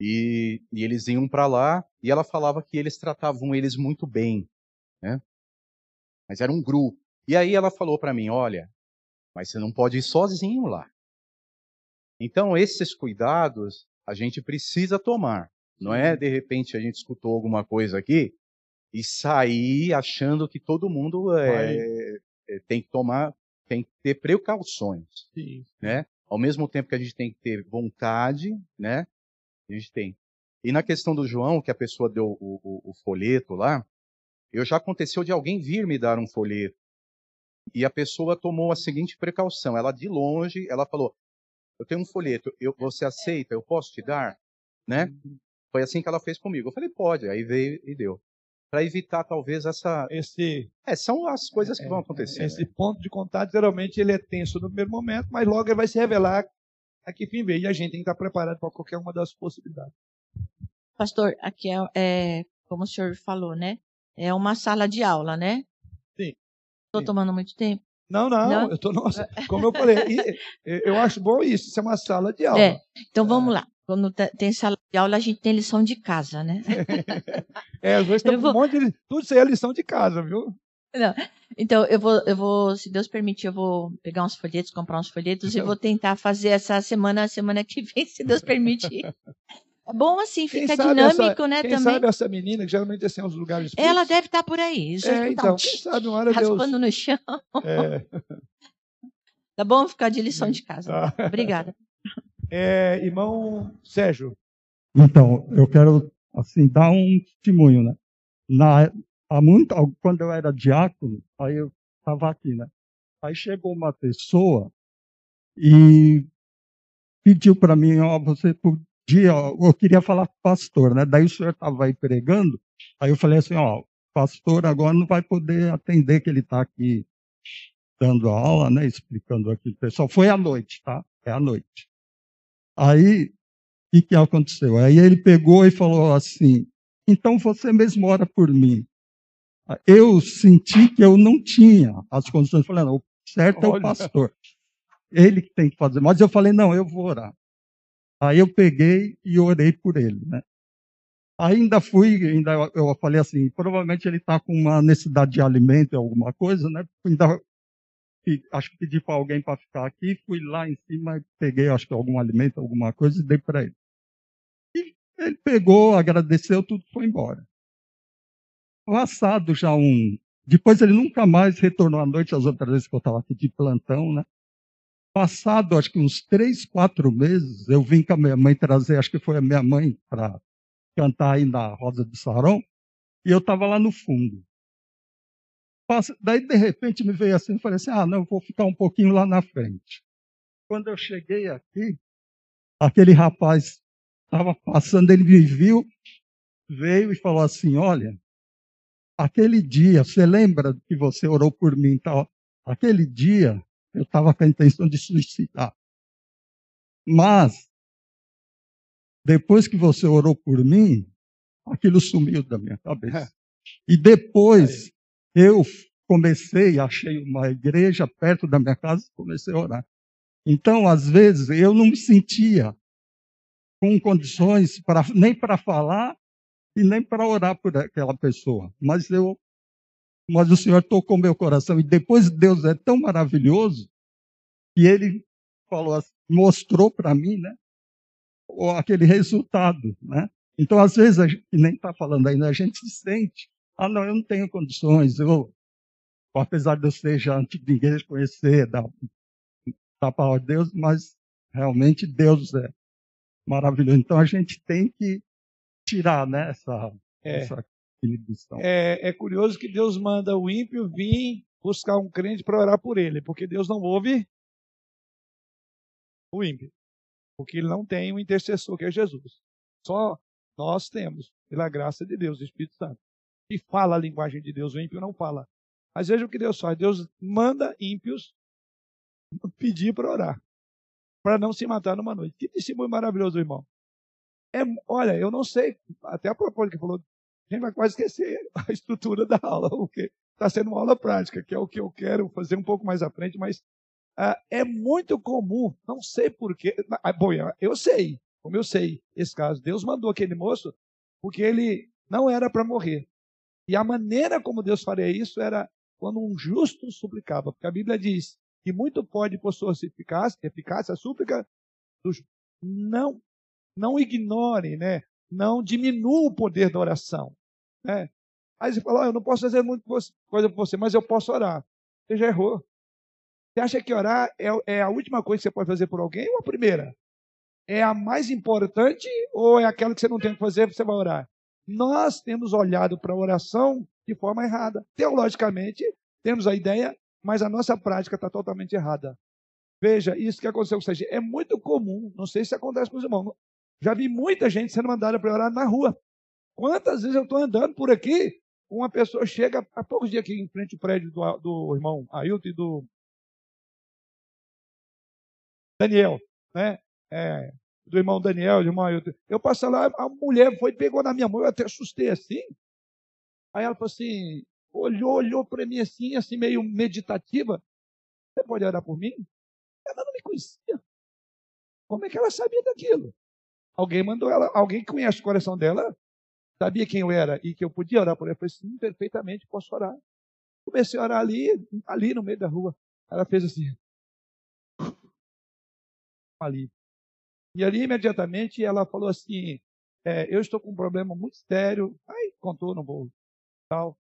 E, e eles iam para lá e ela falava que eles tratavam eles muito bem, né? Mas era um grupo. E aí ela falou para mim, olha, mas você não pode ir sozinho lá. Então esses cuidados a gente precisa tomar. Não é de repente a gente escutou alguma coisa aqui e sair achando que todo mundo é, é, tem que tomar, tem que ter precauções, Sim. né? Ao mesmo tempo que a gente tem que ter vontade, né? A gente tem. E na questão do João, que a pessoa deu o, o, o folheto lá, eu já aconteceu de alguém vir me dar um folheto. E a pessoa tomou a seguinte precaução. Ela de longe, ela falou: "Eu tenho um folheto, eu, você aceita? Eu posso te dar?" Né? Uhum. Foi assim que ela fez comigo. Eu falei: "Pode". Aí veio e deu. Para evitar talvez essa esse é, são as coisas que é, vão acontecer. Esse né? ponto de contato geralmente ele é tenso no primeiro momento, mas logo ele vai se revelar a que fim veio. E a gente tem que estar preparado para qualquer uma das possibilidades. Pastor, aqui é, é, como o senhor falou, né? É uma sala de aula, né? Sim. Estou tomando muito tempo? Não, não, não? eu estou, nossa, como eu falei, eu acho bom isso, isso é uma sala de aula. É, então vamos é. lá. Quando tem sala de aula, a gente tem lição de casa, né? é, às vezes tem vou... um monte de. Tudo isso aí é lição de casa, viu? Não. Então, eu vou, eu vou, se Deus permitir, eu vou pegar uns folhetos, comprar uns folhetos e vou tentar fazer essa semana, semana que vem, se Deus permitir. É bom assim, fica dinâmico, essa, né, quem também. sabe essa menina, que geralmente assim, os lugares Ela deve estar tá por aí. Já é, então, um quem sabe uma hora Raspando Deus... no chão. É. Tá bom ficar de lição de casa. Tá. Obrigada. É, irmão Sérgio. Então, eu quero assim dar um testemunho, né? Na, há muito, quando eu era diácono, aí eu estava aqui, né? Aí chegou uma pessoa e pediu para mim, ó, você dia, eu queria falar com o pastor, né? Daí o senhor estava aí pregando, aí eu falei assim, ó, o pastor agora não vai poder atender que ele está aqui dando aula, né? Explicando aqui pessoal. Foi à noite, tá? É à noite. Aí, o que, que aconteceu? Aí ele pegou e falou assim, então você mesmo ora por mim. Eu senti que eu não tinha as condições. Eu falei, não, o certo é o pastor. Ele que tem que fazer. Mas eu falei, não, eu vou orar. Aí eu peguei e orei por ele, né? Ainda fui, ainda eu falei assim, provavelmente ele está com uma necessidade de alimento, alguma coisa, né? Ainda acho que pedi para alguém para ficar aqui, fui lá em cima, peguei acho que algum alimento, alguma coisa e dei para ele. E ele pegou, agradeceu, tudo foi embora. Passado já um, depois ele nunca mais retornou à noite, as outras vezes que eu estava aqui de plantão, né? Passado, acho que uns três, quatro meses, eu vim com a minha mãe trazer, acho que foi a minha mãe para cantar aí na Rosa do Sarão, e eu estava lá no fundo. Daí, de repente, me veio assim, falei assim, ah, não, vou ficar um pouquinho lá na frente. Quando eu cheguei aqui, aquele rapaz estava passando, ele me viu, veio e falou assim, olha, aquele dia, você lembra que você orou por mim e tal? Aquele dia, eu estava com a intenção de suicidar. Mas, depois que você orou por mim, aquilo sumiu da minha cabeça. E depois eu comecei, achei uma igreja perto da minha casa e comecei a orar. Então, às vezes, eu não me sentia com condições pra, nem para falar e nem para orar por aquela pessoa. Mas eu mas o Senhor tocou meu coração. E depois Deus é tão maravilhoso que ele falou, assim, mostrou para mim, né? Aquele resultado, né? Então, às vezes, a gente nem está falando ainda, a gente se sente, ah, não, eu não tenho condições, eu, apesar de eu ser de igreja, conhecer da, da palavra de Deus, mas realmente Deus é maravilhoso. Então, a gente tem que tirar, né, essa, é. essa é, é curioso que Deus manda o ímpio vir buscar um crente para orar por ele, porque Deus não ouve o ímpio. Porque ele não tem um intercessor que é Jesus. Só nós temos, pela graça de Deus, o Espírito Santo. Que fala a linguagem de Deus, o ímpio não fala. Mas veja o que Deus faz. Deus manda ímpios pedir para orar. Para não se matar numa noite. Que testemunho maravilhoso, irmão. É, olha, eu não sei, até a propósito que falou, a gente vai quase esquecer a estrutura da aula, porque está sendo uma aula prática, que é o que eu quero fazer um pouco mais à frente, mas ah, é muito comum, não sei porquê. Ah, bom, eu sei, como eu sei esse caso. Deus mandou aquele moço porque ele não era para morrer. E a maneira como Deus faria isso era quando um justo suplicava. Porque a Bíblia diz que muito pode por sua eficácia, eficácia a súplica dos não não ignore, né? Não diminua o poder da oração. Né? Aí você fala, oh, eu não posso fazer muita coisa por você, mas eu posso orar. Você já errou. Você acha que orar é, é a última coisa que você pode fazer por alguém ou a primeira? É a mais importante ou é aquela que você não tem que fazer você vai orar? Nós temos olhado para a oração de forma errada. Teologicamente, temos a ideia, mas a nossa prática está totalmente errada. Veja, isso que aconteceu com você. É muito comum, não sei se acontece com os irmãos. Já vi muita gente sendo mandada para orar na rua. Quantas vezes eu estou andando por aqui, uma pessoa chega, há poucos dias aqui em frente ao prédio do, do irmão Ailton e do Daniel, né? É, do irmão Daniel, do irmão Ailton. Eu passei lá, a mulher foi, pegou na minha mão, eu até assustei assim. Aí ela falou assim, olhou, olhou para mim assim, assim, meio meditativa. Você pode orar por mim? Ela não me conhecia. Como é que ela sabia daquilo? Alguém mandou ela, alguém que conhece o coração dela, sabia quem eu era e que eu podia orar por ela. Eu falei, sim, perfeitamente, posso orar. Comecei a orar ali, ali no meio da rua. Ela fez assim ali. E ali, imediatamente, ela falou assim: é, Eu estou com um problema muito sério. Aí contou, não vou. Tal,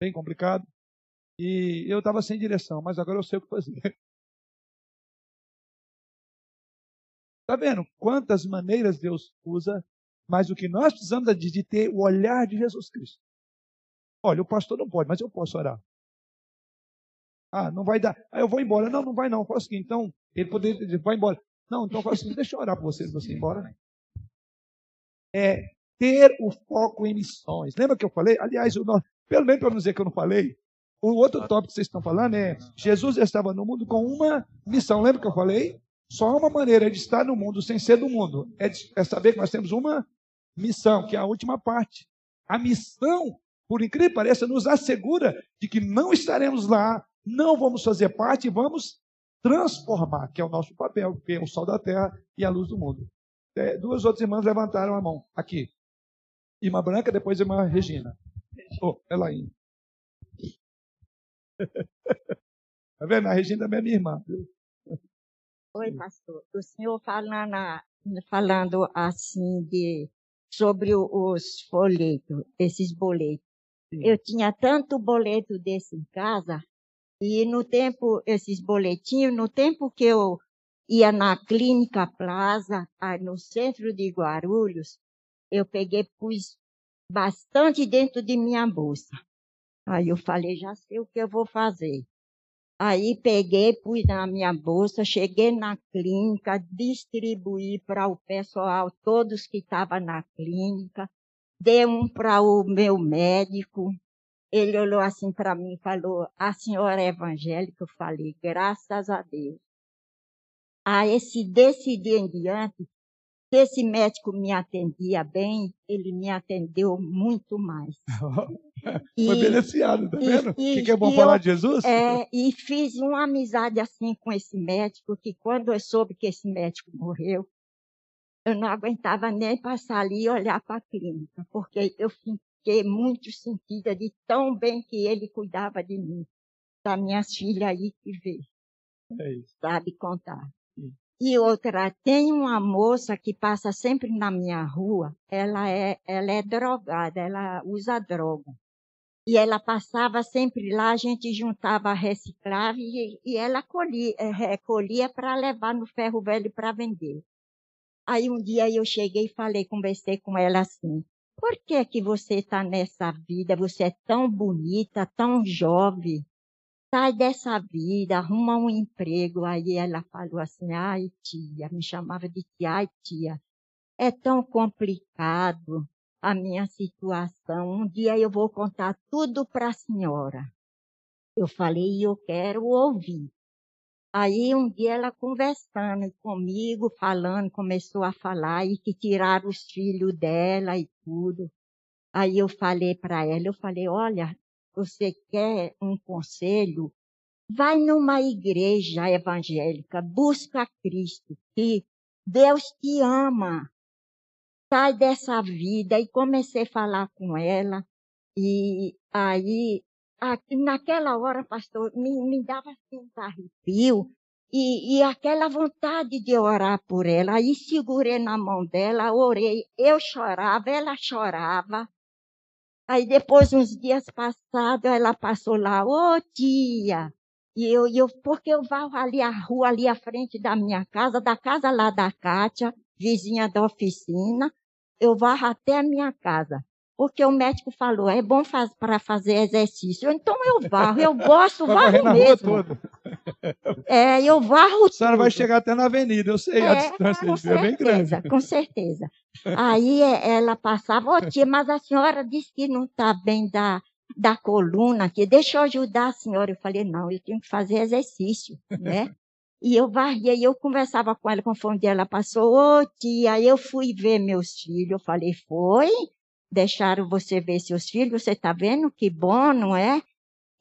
bem complicado. E eu estava sem direção, mas agora eu sei o que fazer. Está vendo quantas maneiras Deus usa, mas o que nós precisamos é de ter o olhar de Jesus Cristo. Olha, o pastor não pode, mas eu posso orar. Ah, não vai dar. Ah, eu vou embora. Não, não vai não. Fala assim, então, ele poderia dizer, vai embora. Não, então fala assim, deixa eu orar por vocês, você ir embora. É ter o foco em missões. Lembra que eu falei? Aliás, eu não, pelo menos para não dizer que eu não falei, o outro tópico que vocês estão falando é Jesus estava no mundo com uma missão. Lembra que eu falei? Só uma maneira de estar no mundo sem ser do mundo é, de, é saber que nós temos uma missão, que é a última parte. A missão, por incrível que pareça, nos assegura de que não estaremos lá, não vamos fazer parte vamos transformar, que é o nosso papel, que é o sol da terra e a luz do mundo. É, duas outras irmãs levantaram a mão. Aqui. Irmã Branca, depois irmã Regina. Oh, Elaine. Tá vendo? A Regina também é minha irmã. Oi, pastor. O senhor falando, falando assim de sobre os folhetos, esses boletos. Sim. Eu tinha tanto boleto desse em casa, e no tempo, esses boletinhos, no tempo que eu ia na Clínica Plaza, no centro de Guarulhos, eu peguei, pus bastante dentro de minha bolsa. Aí eu falei, já sei o que eu vou fazer. Aí peguei, pus na minha bolsa, cheguei na clínica, distribuí para o pessoal, todos que estavam na clínica, dei um para o meu médico. Ele olhou assim para mim e falou: A senhora é evangélica? Eu falei: Graças a Deus. A esse desse dia em diante, se esse médico me atendia bem, ele me atendeu muito mais. Foi beneficiado, tá vendo? O que, que, é bom falar eu, de Jesus? É, e fiz uma amizade assim com esse médico, que quando eu soube que esse médico morreu, eu não aguentava nem passar ali e olhar para a clínica, porque eu fiquei muito sentida de tão bem que ele cuidava de mim, da minhas filhas aí que vê. É sabe contar. Sim. E outra, tem uma moça que passa sempre na minha rua, ela é, ela é drogada, ela usa droga. E ela passava sempre lá, a gente juntava reciclável e, e ela colhia, é, recolhia para levar no ferro velho para vender. Aí um dia eu cheguei e falei, conversei com ela assim, por que que você está nessa vida? Você é tão bonita, tão jovem, sai dessa vida, arruma um emprego. Aí ela falou assim, ai tia, me chamava de tia, ai tia, é tão complicado a minha situação. Um dia eu vou contar tudo para a senhora. Eu falei, eu quero ouvir. Aí um dia ela conversando comigo, falando, começou a falar e que tiraram os filhos dela e tudo. Aí eu falei para ela, eu falei, olha, você quer um conselho? Vai numa igreja evangélica, busca Cristo, que Deus te ama sai dessa vida. E comecei a falar com ela. E aí, naquela hora, pastor, me, me dava assim um arrepio. E, e aquela vontade de orar por ela. Aí segurei na mão dela, orei. Eu chorava, ela chorava. Aí depois, uns dias passados, ela passou lá, ô oh, tia. E eu, eu, porque eu vou ali a rua, ali à frente da minha casa, da casa lá da Kátia, vizinha da oficina, eu varro até a minha casa. Porque o médico falou, é bom faz, para fazer exercício. Então eu varro, eu gosto, varro mesmo. É, eu varro. A senhora tudo. vai chegar até na avenida, eu sei, é, a distância com certeza, é bem grande. Com certeza. Aí é, ela passava, ô oh, tia, mas a senhora disse que não está bem da, da coluna aqui, deixa eu ajudar a senhora. Eu falei, não, eu tenho que fazer exercício, né? E eu varria e eu conversava com ela conforme ela passou. Ô oh, tia, eu fui ver meus filhos. Eu falei, foi? Deixaram você ver seus filhos? Você está vendo? Que bom, não é?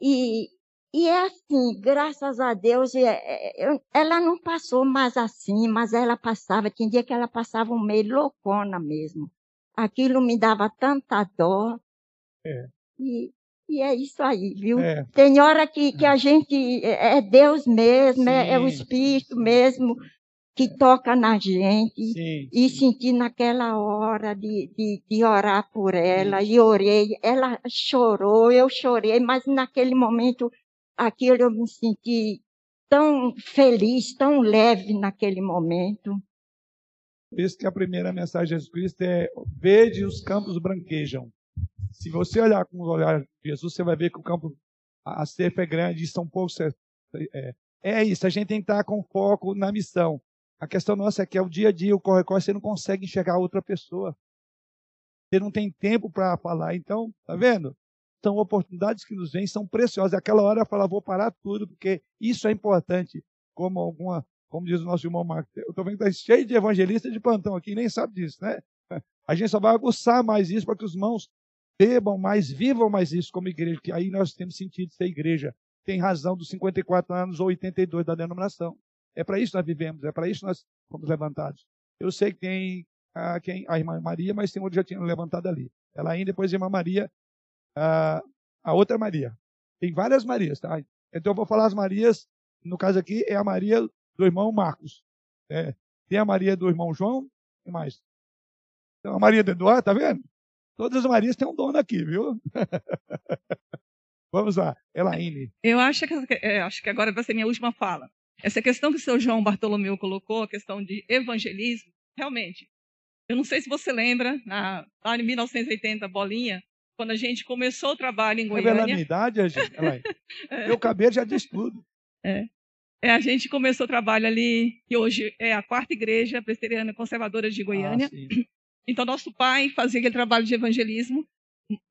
E, e é assim, graças a Deus, é, é, ela não passou mais assim, mas ela passava. Tinha dia que ela passava um meio loucona mesmo. Aquilo me dava tanta dó. É. E, e é isso aí, viu? É. Tem hora que, que a gente é, é Deus mesmo, é, é, o Espírito mesmo que toca na gente sim, e sim. sentir naquela hora de, de, de orar por ela sim. e orei. Ela chorou, eu chorei, mas naquele momento aquilo eu me senti tão feliz, tão leve naquele momento. Por isso que a primeira mensagem de Jesus Cristo é: vede os campos branquejam. Se você olhar com o olhar de Jesus, você vai ver que o campo, a cerca é grande e são poucos. É, é isso, a gente tem que estar com foco na missão. A questão nossa é que é o dia a dia, o corre-corre, você não consegue enxergar outra pessoa. Você não tem tempo para falar. Então, tá vendo? São oportunidades que nos vêm, são preciosas. Aquela hora eu falo, vou parar tudo, porque isso é importante. Como alguma, como diz o nosso irmão Marcos, eu estou vendo que está cheio de evangelistas de plantão aqui, nem sabe disso, né? A gente só vai aguçar mais isso para que os irmãos bebam mais, vivam mais isso como igreja, que aí nós temos sentido ser igreja. Tem razão dos 54 anos ou 82 da denominação. É para isso que nós vivemos, é para isso que nós fomos levantados. Eu sei que tem a, quem, a irmã Maria, mas tem outro já tinha levantado ali. Ela ainda, depois a irmã Maria, a, a outra Maria. Tem várias Marias, tá? Então eu vou falar as Marias, no caso aqui é a Maria do irmão Marcos. É, tem a Maria do irmão João, e mais. Então a Maria do Eduardo, tá vendo? Todas as Marias têm um dono aqui, viu? Vamos lá, Elaine. Eu acho que, é, acho que agora vai ser minha última fala. Essa questão que o seu João Bartolomeu colocou, a questão de evangelismo, realmente, eu não sei se você lembra, na, lá em 1980, Bolinha, quando a gente começou o trabalho em Goiânia. Revela a minha idade, gente. é. Meu cabelo já diz tudo. É. é. A gente começou o trabalho ali, que hoje é a quarta igreja presbiteriana conservadora de Goiânia. Ah, então, nosso pai fazia aquele trabalho de evangelismo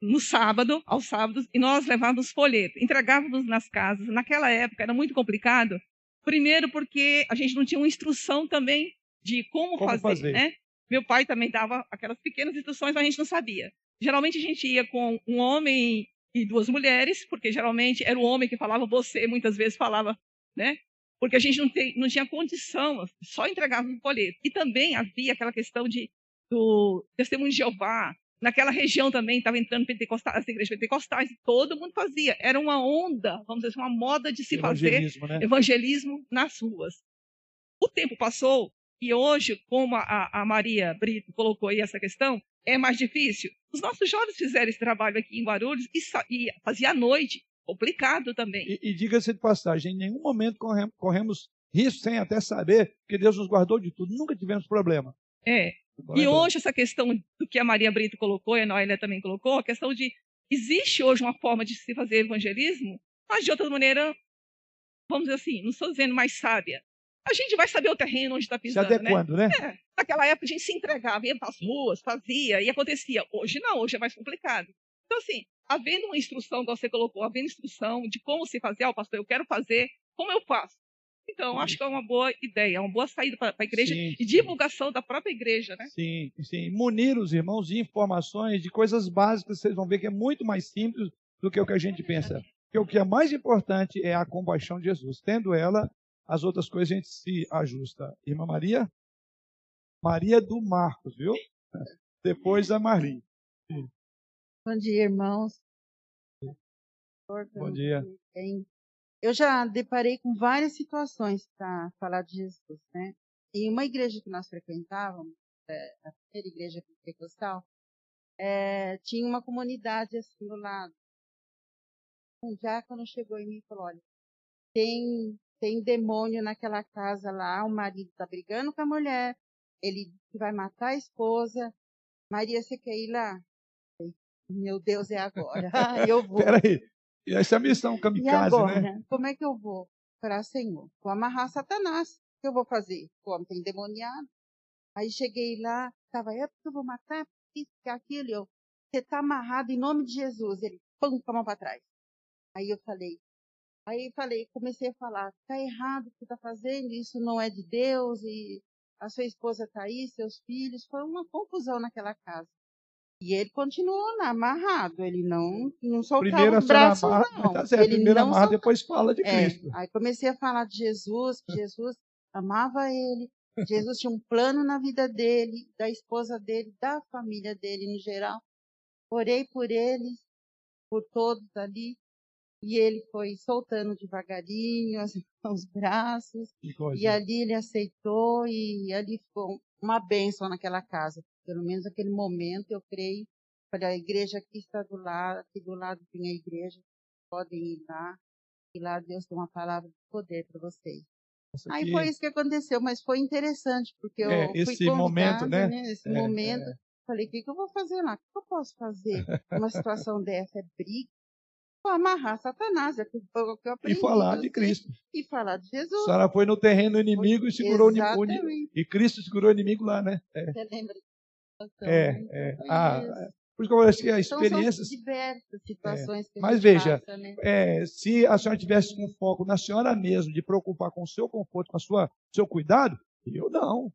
no sábado, aos sábados, e nós levávamos folheto, entregávamos nas casas. Naquela época era muito complicado, primeiro porque a gente não tinha uma instrução também de como, como fazer, fazer, né? Meu pai também dava aquelas pequenas instruções, mas a gente não sabia. Geralmente a gente ia com um homem e duas mulheres, porque geralmente era o homem que falava, você muitas vezes falava, né? Porque a gente não, tem, não tinha condição, só entregava um folheto. E também havia aquela questão de, do testemunho de Jeová. Naquela região também estava entrando pentecostais, as igrejas pentecostais, todo mundo fazia. Era uma onda, vamos dizer assim, uma moda de se fazer né? evangelismo nas ruas. O tempo passou e hoje, como a, a Maria Brito colocou aí essa questão, é mais difícil. Os nossos jovens fizeram esse trabalho aqui em Guarulhos e, e fazia à noite, complicado também. E, e diga-se de passagem, em nenhum momento corremos, corremos risco sem até saber que Deus nos guardou de tudo. Nunca tivemos problema. É. E hoje essa questão do que a Maria Brito colocou e a Noélia também colocou, a questão de existe hoje uma forma de se fazer evangelismo, mas de outra maneira, vamos dizer assim, não estou dizendo mais sábia, a gente vai saber o terreno onde está pisando. Se adequando, né? né? É, naquela época a gente se entregava, ia para as ruas, fazia e acontecia. Hoje não, hoje é mais complicado. Então, assim, havendo uma instrução, que você colocou, havendo instrução de como se fazer, ó, oh, pastor, eu quero fazer, como eu faço? Então, acho que é uma boa ideia, é uma boa saída para a igreja sim, e divulgação sim. da própria igreja, né? Sim, sim. Munir os irmãos de informações, de coisas básicas, vocês vão ver que é muito mais simples do que o que a gente pensa. Porque o que é mais importante é a compaixão de Jesus. Tendo ela, as outras coisas a gente se ajusta. Irmã Maria? Maria do Marcos, viu? Depois a Marli. Bom dia, irmãos. Bom dia. Eu já deparei com várias situações para falar de Jesus, né? Em uma igreja que nós frequentávamos, é, a primeira igreja pentecostal, é, tinha uma comunidade assim do lado. Um diácono chegou em mim e falou: olha, tem tem demônio naquela casa lá, o marido está brigando com a mulher, ele vai matar a esposa. Maria, você quer ir lá? Meu Deus, é agora. eu vou. Peraí, e essa é a missão kamikaze, e agora, né? Como é que eu vou? Para Senhor, vou amarrar Satanás. O que eu vou fazer? O homem tem demoniado. Aí cheguei lá, estava, eu vou matar isso, aquilo. Eu, você está amarrado em nome de Jesus. Ele, pum, com a mão para trás. Aí eu falei, Aí falei, comecei a falar, tá errado o que está fazendo, isso não é de Deus, e a sua esposa está aí, seus filhos, foi uma confusão naquela casa. E ele continuou lá, amarrado, ele não, não soltava primeiro os braços, amarra, não. Tá certo, ele primeiro amarra, depois fala de é, Cristo. Aí comecei a falar de Jesus, que Jesus amava ele, Jesus tinha um plano na vida dele, da esposa dele, da família dele no geral. Orei por eles, por todos ali. E ele foi soltando devagarinho as, os braços. E ali ele aceitou e ali ficou uma bênção naquela casa. Pelo menos naquele momento, eu creio. Falei, a igreja aqui está do lado, aqui do lado tem a igreja. Podem ir lá. E lá Deus tem uma palavra de poder para vocês. Aí foi isso que aconteceu, mas foi interessante, porque eu é, esse fui momento, né? né? Esse é, momento, é. falei, o que, que eu vou fazer lá? O que eu posso fazer numa situação dessa? É briga? amarrar Satanás, é que eu aprendi. E falar de Cristo. E falar de Jesus. A senhora foi no terreno inimigo e segurou o inimigo. E Cristo segurou o inimigo lá, né? É. Você lembra? É, é. Ah, por isso que eu falei assim, a experiência. Então, diversas situações é. que Mas veja, passa, né? é, se a senhora tivesse com foco na senhora mesmo, de preocupar com o seu conforto, com o seu cuidado, eu não.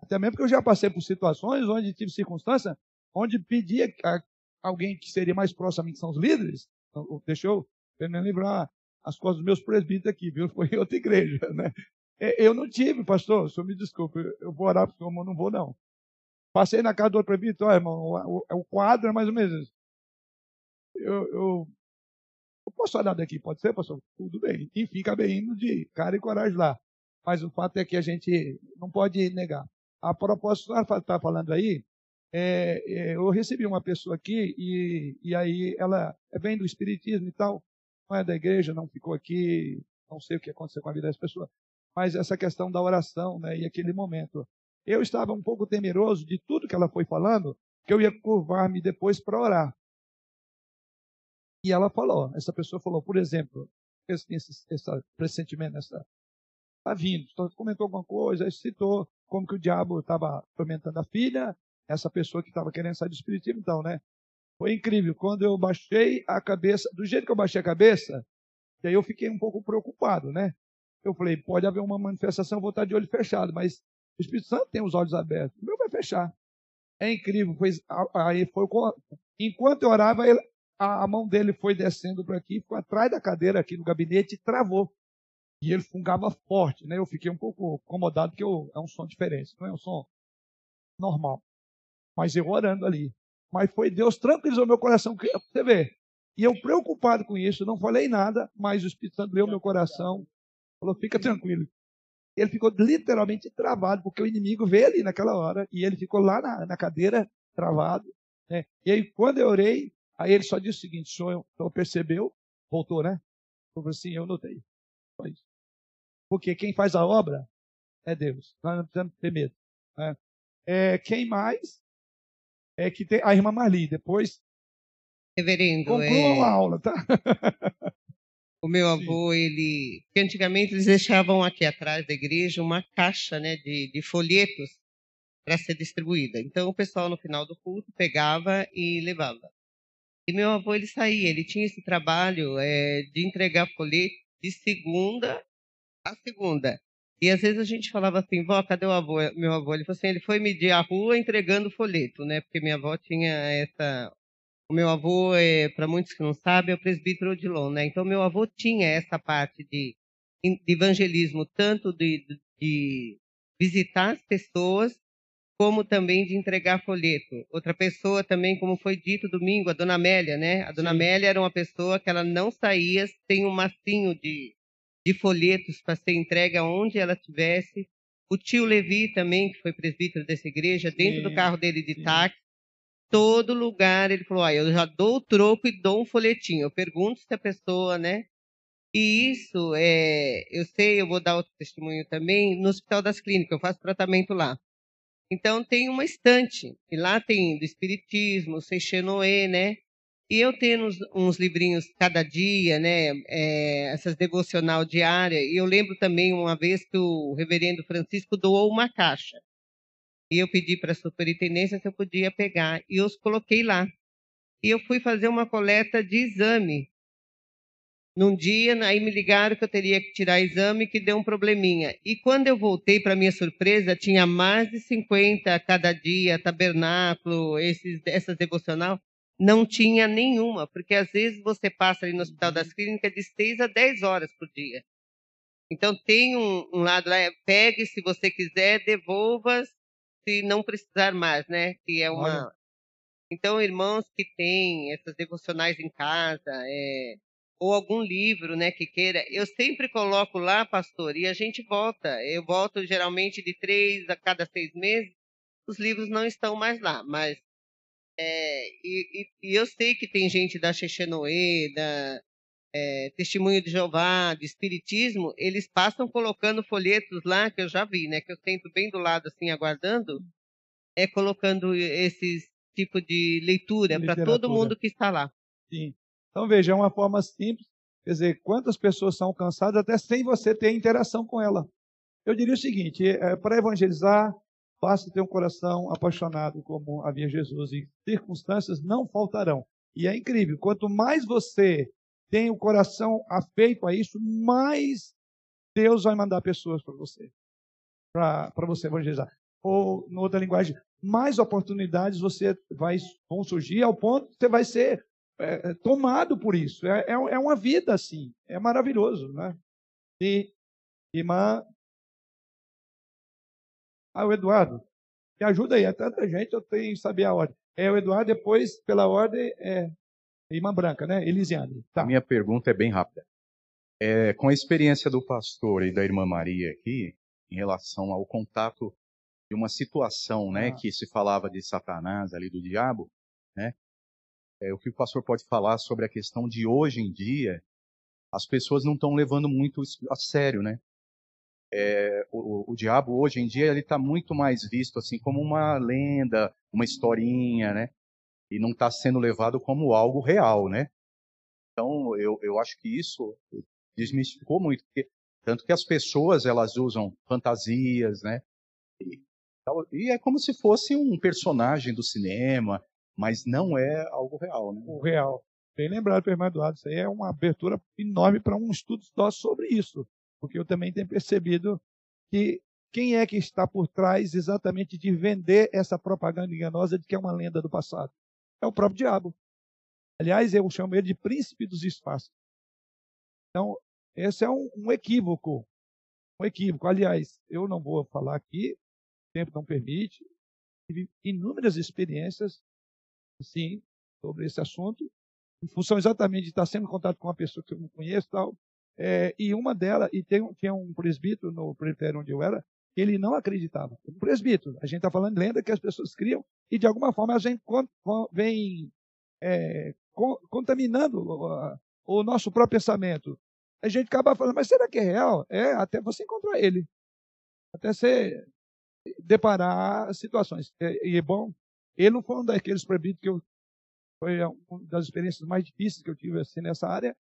Até mesmo porque eu já passei por situações onde tive circunstância onde pedia a alguém que seria mais próximo a mim, que são os líderes, então, deixa eu me lembrar as coisas dos meus presbíteros aqui, viu? Foi em outra igreja, né? É, eu não tive, pastor, o senhor me desculpe, eu vou orar para o senhor, mas não vou não. Passei na casa do outro prefeito, olha, irmão, o, o, o, quadro é mais ou menos. Eu, eu, eu posso orar daqui, pode ser, pastor? Tudo bem. E fica bem indo de cara e coragem lá. Mas o fato é que a gente não pode negar. A propósito, que você está falando aí, é, é, eu recebi uma pessoa aqui e, e aí ela é bem do espiritismo e tal, não é da igreja, não ficou aqui, não sei o que aconteceu com a vida dessa pessoa, mas essa questão da oração, né, e aquele momento. Eu estava um pouco temeroso de tudo que ela foi falando, que eu ia curvar-me depois para orar. E ela falou, essa pessoa falou, por exemplo, esse, esse, esse pressentimento, está vindo, comentou alguma coisa, citou como que o diabo estava tormentando a filha, essa pessoa que estava querendo sair do espiritismo, então, né? Foi incrível. Quando eu baixei a cabeça, do jeito que eu baixei a cabeça, e aí eu fiquei um pouco preocupado, né? Eu falei, pode haver uma manifestação, vou estar de olho fechado, mas o Espírito Santo tem os olhos abertos. O meu vai fechar. É incrível. Foi, aí foi, enquanto eu orava, a, a mão dele foi descendo para aqui, ficou atrás da cadeira aqui no gabinete e travou. E ele fungava forte, né? Eu fiquei um pouco incomodado, porque eu, é um som diferente, não é um som normal. Mas eu orando ali. Mas foi Deus tranquilizou meu coração, você vê. E eu preocupado com isso, não falei nada, mas o Espírito Santo leu meu coração, falou: fica tranquilo. Ele ficou literalmente travado, porque o inimigo veio ali naquela hora e ele ficou lá na, na cadeira travado. Né? E aí, quando eu orei, aí ele só disse o seguinte: o senhor, o senhor percebeu? Voltou, né? Eu falei assim: eu notei. Só isso. Porque quem faz a obra é Deus. Nós não precisamos ter medo. Né? É, quem mais? É que tem a irmã Marli. Depois. Reverendo. Concluam é... a aula, tá? o meu avô, Sim. ele. Antigamente eles deixavam aqui atrás da igreja uma caixa né, de, de folhetos para ser distribuída. Então o pessoal no final do culto pegava e levava. E meu avô ele saía, ele tinha esse trabalho é, de entregar folheto de segunda a segunda. E às vezes a gente falava assim, vó, cadê o avô? Meu avô, ele falou assim, ele foi medir a rua entregando folheto, né? Porque minha avó tinha essa... O meu avô, é, para muitos que não sabem, é o presbítero Odilon, né? Então meu avô tinha essa parte de, de evangelismo, tanto de, de visitar as pessoas, como também de entregar folheto. Outra pessoa também, como foi dito domingo, a dona Amélia, né? A dona Sim. Amélia era uma pessoa que ela não saía sem um massinho de de folhetos para ser entregue aonde ela tivesse. O tio Levi também, que foi presbítero dessa igreja, dentro do carro dele de táxi, todo lugar ele falou: ah, eu já dou o troco e dou um folhetinho. Eu pergunto se a pessoa, né? E isso, é, eu sei, eu vou dar outro testemunho também, no Hospital das Clínicas, eu faço tratamento lá. Então tem uma estante, e lá tem do Espiritismo, Seixenoê, né? E eu tendo uns, uns livrinhos cada dia, né, é, essas devocional diária, e eu lembro também uma vez que o reverendo Francisco doou uma caixa. E eu pedi para a superintendência se eu podia pegar, e eu os coloquei lá. E eu fui fazer uma coleta de exame. Num dia, aí me ligaram que eu teria que tirar exame, que deu um probleminha. E quando eu voltei, para minha surpresa, tinha mais de 50 cada dia, tabernáculo, esses, essas devocional não tinha nenhuma, porque às vezes você passa ali no Hospital das uhum. Clínicas de 6 a 10 horas por dia. Então tem um, um lado lá, é, pegue se você quiser, devolva se não precisar mais, né? Que é uma. Olha. Então, irmãos que têm essas devocionais em casa, é, ou algum livro, né, que queira, eu sempre coloco lá, pastor, e a gente volta. Eu volto geralmente de três a cada seis meses. Os livros não estão mais lá, mas é, e, e, eu sei que tem gente da Xexenoê, da é, Testemunho de Jeová, de Espiritismo, eles passam colocando folhetos lá, que eu já vi, né? Que eu sento bem do lado, assim, aguardando, é colocando esses tipo de leitura para todo mundo que está lá. Sim. Então, veja, é uma forma simples. Quer dizer, quantas pessoas são alcançadas até sem você ter interação com ela. Eu diria o seguinte: é, para evangelizar, Basta ter um coração apaixonado como havia Jesus e circunstâncias não faltarão. E é incrível, quanto mais você tem o coração afeito a isso, mais Deus vai mandar pessoas para você, para você evangelizar. Ou, em outra linguagem, mais oportunidades você vai, vão surgir ao ponto que você vai ser é, é tomado por isso. É, é, é uma vida assim, é maravilhoso. Né? E, irmã Ah, o Eduardo, me ajuda aí, é tanta gente, eu tenho que saber a ordem. É o Eduardo, depois, pela ordem, é Irmã Branca, né? Elisiane. Tá. A minha pergunta é bem rápida. É, com a experiência do pastor e da irmã Maria aqui, em relação ao contato de uma situação, né, ah. que se falava de Satanás ali do diabo, né? É, o que o pastor pode falar sobre a questão de hoje em dia, as pessoas não estão levando muito a sério, né? É, o, o, diabo hoje em dia ele está muito mais visto assim como uma lenda, uma historinha, né? E não está sendo levado como algo real, né? Então eu, eu acho que isso desmistificou muito, porque, tanto que as pessoas elas usam fantasias, né? E, e é como se fosse um personagem do cinema, mas não é algo real, né? O real. Bem lembrado, irmão Eduardo, isso aí é uma abertura enorme para um estudo nosso sobre isso porque eu também tenho percebido que quem é que está por trás exatamente de vender essa propaganda enganosa de que é uma lenda do passado? É o próprio diabo. Aliás, eu chamo ele de príncipe dos espaços. Então, esse é um, um equívoco. Um equívoco. Aliás, eu não vou falar aqui, o tempo não permite. Tive inúmeras experiências, sim, sobre esse assunto, em função exatamente de estar sendo em contato com uma pessoa que eu não conheço tal, é, e uma delas, e tem, tinha um presbítero no presbitério onde eu era, ele não acreditava. Um presbítero. A gente está falando de lenda que as pessoas criam e de alguma forma a gente vem é, contaminando o, o, nosso próprio pensamento. A gente acaba falando, mas será que é real? É, até você encontrar ele. Até você deparar situações. É, e é bom, ele não foi um daqueles presbíteros que eu. Foi uma das experiências mais difíceis que eu tive assim, nessa área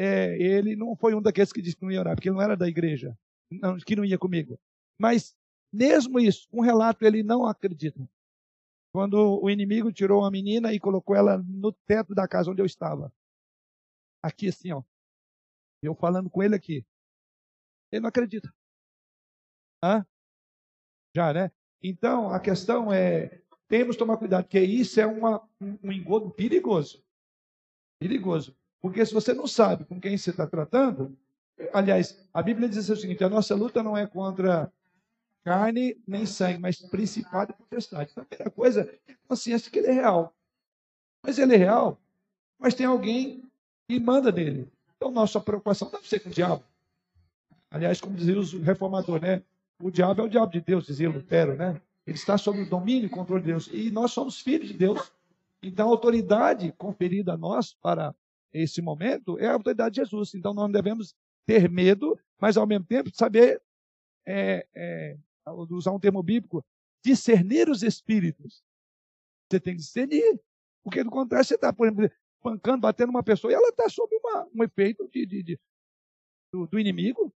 é, ele não foi um daqueles que disse que não ia orar, porque ele não era da igreja, não, que não ia comigo. Mas, mesmo isso, um relato ele não acredita. Quando o inimigo tirou uma menina e colocou ela no teto da casa onde eu estava. Aqui assim, ó. Eu falando com ele aqui. Ele não acredita. Hã? Já, né? Então, a questão é, temos que tomar cuidado, porque isso é uma, um engodo perigoso. Perigoso. Porque se você não sabe com quem você está tratando, aliás, a Bíblia diz o seguinte: a nossa luta não é contra carne nem sangue, mas principado e potestade. Então, a primeira coisa é a consciência que ele é real. Mas ele é real, mas tem alguém que manda nele. Então, nossa preocupação deve ser com o diabo. Aliás, como dizia o reformador, né? O diabo é o diabo de Deus, dizia Lutero, né? Ele está sob o domínio e controle de Deus. E nós somos filhos de Deus. Então, a autoridade conferida a nós para esse momento é a autoridade de Jesus. Então nós não devemos ter medo, mas ao mesmo tempo saber, é, é, usar um termo bíblico, discernir os espíritos. Você tem que discernir. Porque do contrário, você está, por exemplo, pancando, batendo uma pessoa e ela está sob uma, um efeito de, de, de do, do, inimigo.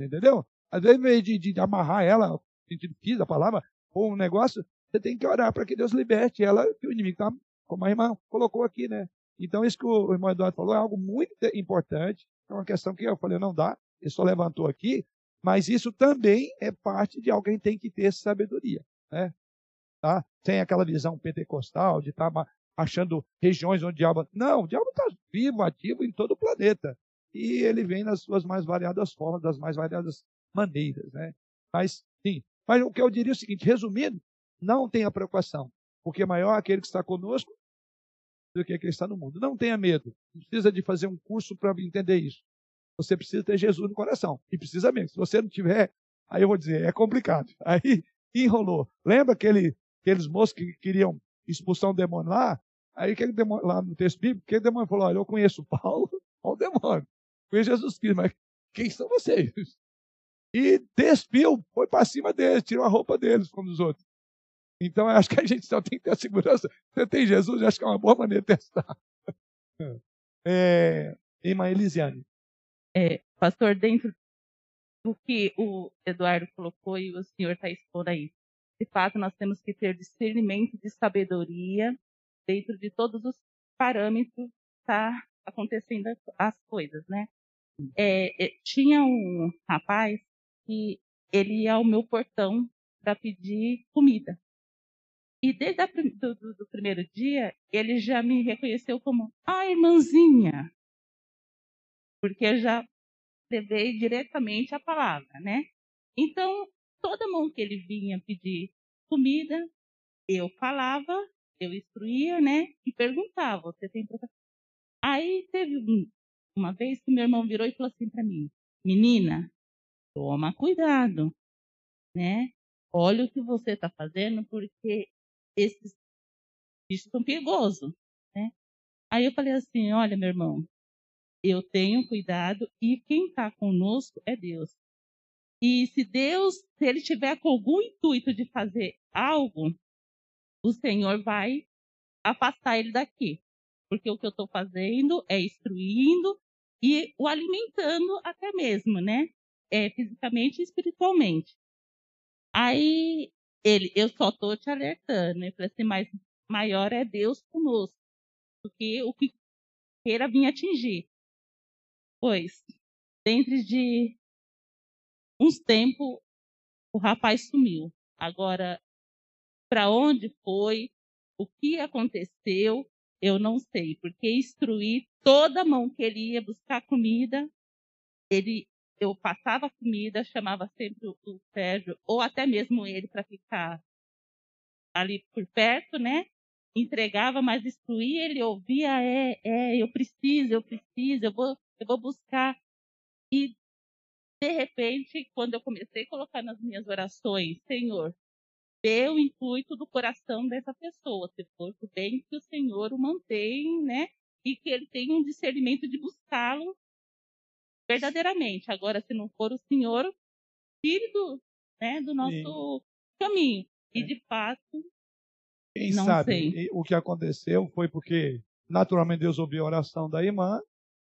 Entendeu? Às vezes, em vez de, de amarrar ela, sentido físico da palavra, ou um negócio, você tem que orar para que Deus liberte ela, que o inimigo está, como a irmã colocou aqui, né? Então, isso que o irmão Eduardo falou é algo muito importante. É uma questão que eu falei, não dá, ele só levantou aqui, mas isso também é parte de alguém tem que ter sabedoria. Né? Tá? Tem aquela visão pentecostal de estar tá achando regiões onde o diabo. Não, o diabo está vivo, ativo em todo o planeta. E ele vem nas suas mais variadas formas, das mais variadas maneiras. Né? Mas, sim. Mas o que eu diria é o seguinte: resumindo, não tenha preocupação, porque maior é aquele que está conosco do que quem está no mundo. Não tenha medo. Não precisa de fazer um curso para entender isso. Você precisa ter Jesus no coração. E precisa mesmo. Se você não tiver, aí eu vou dizer, é complicado. Aí enrolou. Lembra aquele, aqueles moços que queriam expulsar um demônio lá? Aí aquele demônio, lá no texto bíblico, aquele demônio falou: Olha, eu conheço Paulo, olha o demônio. Conheço Jesus Cristo, mas quem são vocês? E despiu, foi para cima deles, tirou a roupa deles, como os outros. Então, eu acho que a gente só tem que ter a segurança. Você tem Jesus, acho que é uma boa maneira de testar. É, irmã Elisiane. É, pastor, dentro do que o Eduardo colocou e o senhor está expondo aí, de fato, nós temos que ter discernimento de sabedoria dentro de todos os parâmetros que está acontecendo as coisas, né? É, é, tinha um rapaz que ele ia ao meu portão para pedir comida. E desde do, primeiro dia, ele já me reconheceu como a irmãzinha. Porque eu já levei diretamente a palavra, né? Então, toda mão que ele vinha pedir comida, eu falava, eu instruía, né? E perguntava, você tem Aí teve uma vez que meu irmão virou e falou assim para mim, menina, toma cuidado, né? Olha o que você está fazendo, porque esses bichos são perigosos, né? Aí eu falei assim, olha, meu irmão, eu tenho cuidado e quem está conosco é Deus. E se Deus, se ele tiver com algum intuito de fazer algo, o Senhor vai afastar ele daqui. Porque o que eu estou fazendo é instruindo e o alimentando até mesmo, né? É, fisicamente e espiritualmente. Aí ele, eu só estou te alertando. Eu falei assim, mas maior é Deus conosco do que o que queira vir atingir. Pois, dentro de uns tempos, o rapaz sumiu. Agora, para onde foi, o que aconteceu, eu não sei, porque instruí toda mão que ele ia buscar comida, ele, eu passava comida, chamava sempre o Sérgio, ou até mesmo ele para ficar ali por perto, né? Entregava, mas instruía, ele ouvia, é, é, eu preciso, eu preciso, eu vou, eu vou buscar. E de repente, quando eu comecei a colocar nas minhas orações, Senhor, vê o intuito do coração dessa pessoa, se for o bem que o Senhor o mantém, né? E que ele tenha um discernimento de buscá-lo verdadeiramente. Agora, se não for o Senhor, tire do, né, do nosso Sim. caminho. E é. de fato, quem não sabe sei. o que aconteceu foi porque naturalmente Deus ouviu a oração da irmã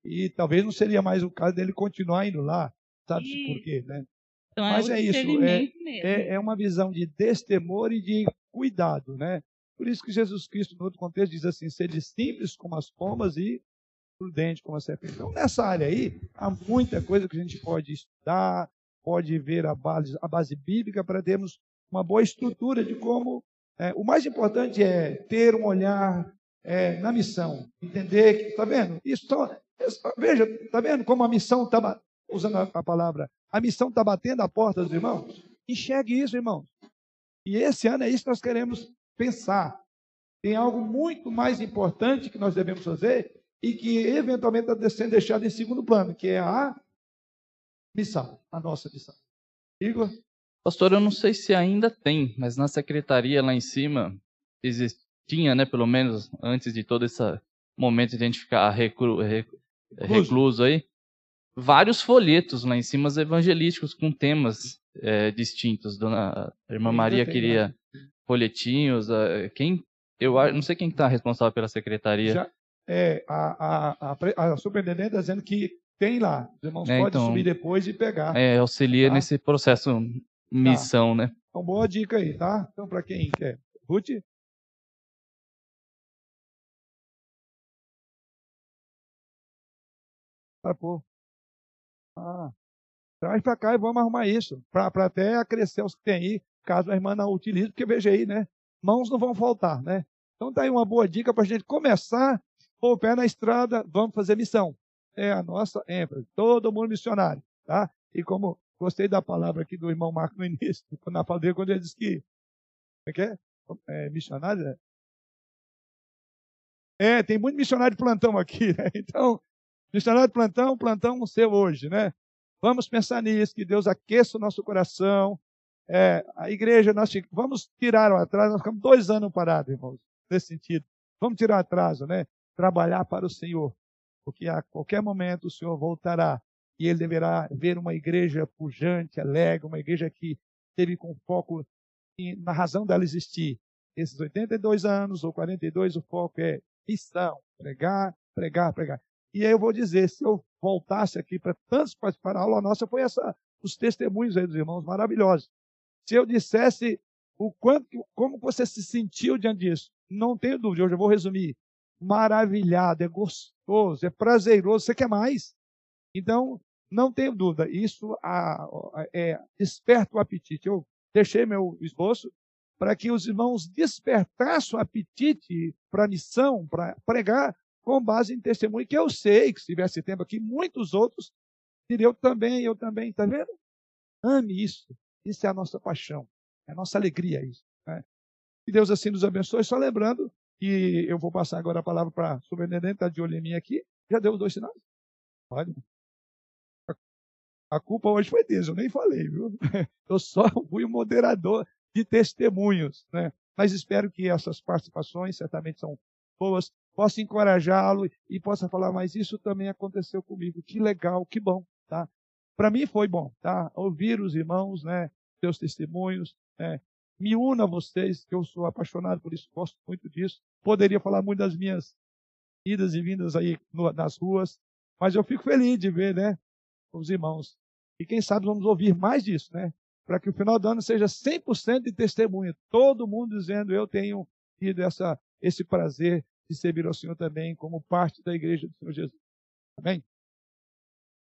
e talvez não seria mais o caso dele continuar indo lá Sabe-se por quê, né? Então, Mas é, é isso, é, é, é, uma visão de destemor e de cuidado, né? Por isso que Jesus Cristo, no outro contexto, diz assim, sede simples como as pombas e prudente como a serpente. Então, nessa área aí, há muita coisa que a gente pode estudar, pode ver a base, a base bíblica para termos uma boa estrutura de como... É, o mais importante é ter um olhar é, na missão, entender que, está vendo? Isso só, veja, está vendo como a missão está usando a, palavra, a missão está batendo a porta dos irmãos? Enxergue isso, irmãos. E esse ano é isso que nós queremos pensar. Tem algo muito mais importante que nós devemos fazer e que eventualmente está sendo deixado em segundo plano, que é a missão, a nossa missão. Igor? Pastor, eu não sei se ainda tem, mas na secretaria lá em cima existia, né, pelo menos antes de todo esse momento de a gente ficar reclu, recluso aí, vários folhetos lá em cima evangelísticos com temas é, distintos. Dona a irmã Maria queria folhetinhos. quem eu não sei quem está responsável pela secretaria. Já, é, a, a, a, a superintendente está dizendo que tem lá. Os irmãos é, podem então, subir depois e pegar. É, auxilia tá? nesse processo missão, tá. né? Então, boa dica aí, tá? Então, para quem quer. Ruth? Para pôr. Ah, traz para cá e vamos arrumar isso, para até acrescer os que tem aí, caso a irmã não utilize, porque veja aí, né? Mãos não vão faltar, né? Então tá aí uma boa dica para a gente começar, pôr o pé na estrada, vamos fazer missão. É a nossa ênfase, todo mundo missionário, tá? E como gostei da palavra aqui do irmão Marco no início, na fala dele, quando ele disse que, é que é? é missionário, é? É, tem muito missionário de plantão aqui, né? Então, Missionário de plantão, plantão seu hoje, né? Vamos pensar nisso, que Deus aqueça o nosso coração. É, a igreja, nós vamos tirar o atraso, nós ficamos dois anos parados, irmãos, nesse sentido. Vamos tirar o atraso, né? Trabalhar para o Senhor, porque a qualquer momento o Senhor voltará e ele deverá ver uma igreja pujante, alegre, uma igreja que teve com foco na razão dela existir. Esses 82 anos ou 42, o foco é missão, pregar, pregar, pregar. E aí eu vou dizer, se eu voltasse aqui para tantos participar da aula nossa, foi essa, os testemunhos aí dos irmãos maravilhosos. Se eu dissesse o quanto, como você se sentiu diante disso, não tenho dúvida, hoje eu vou resumir. Maravilhado, é gostoso, é prazeroso, você quer mais. Então, não tenho dúvida, isso a, a, é, desperta o apetite. Eu deixei meu esboço para que os irmãos despertassem o apetite para a missão, para pregar, com base em testemunho, que eu sei que se tivesse tempo aqui, muitos outros diriam também, eu também, está vendo? Ame isso. Isso é a nossa paixão, é a nossa alegria isso. Né? Que Deus assim nos abençoe. Só lembrando que eu vou passar agora a palavra para o superintendente, está de olho em mim aqui. Já deu os dois sinais? Pode. A culpa hoje foi dele, eu nem falei, viu? Eu só fui o moderador de testemunhos, né? Mas espero que essas participações certamente são boas, possa encorajá-lo e possa falar, mas isso também aconteceu comigo. Que legal, que bom, tá? Para mim foi bom, tá? Ouvir os irmãos, né? Seus testemunhos, né? Me una a vocês, que eu sou apaixonado por isso, gosto muito disso. Poderia falar muito das minhas idas e vindas aí no, nas ruas, mas eu fico feliz de ver, né? Os irmãos. E quem sabe vamos ouvir mais disso, né? Para que o final do ano seja 100% de testemunho. Todo mundo dizendo, eu tenho tido essa, esse prazer de servir ao Senhor também como parte da igreja do Senhor Jesus. Amém?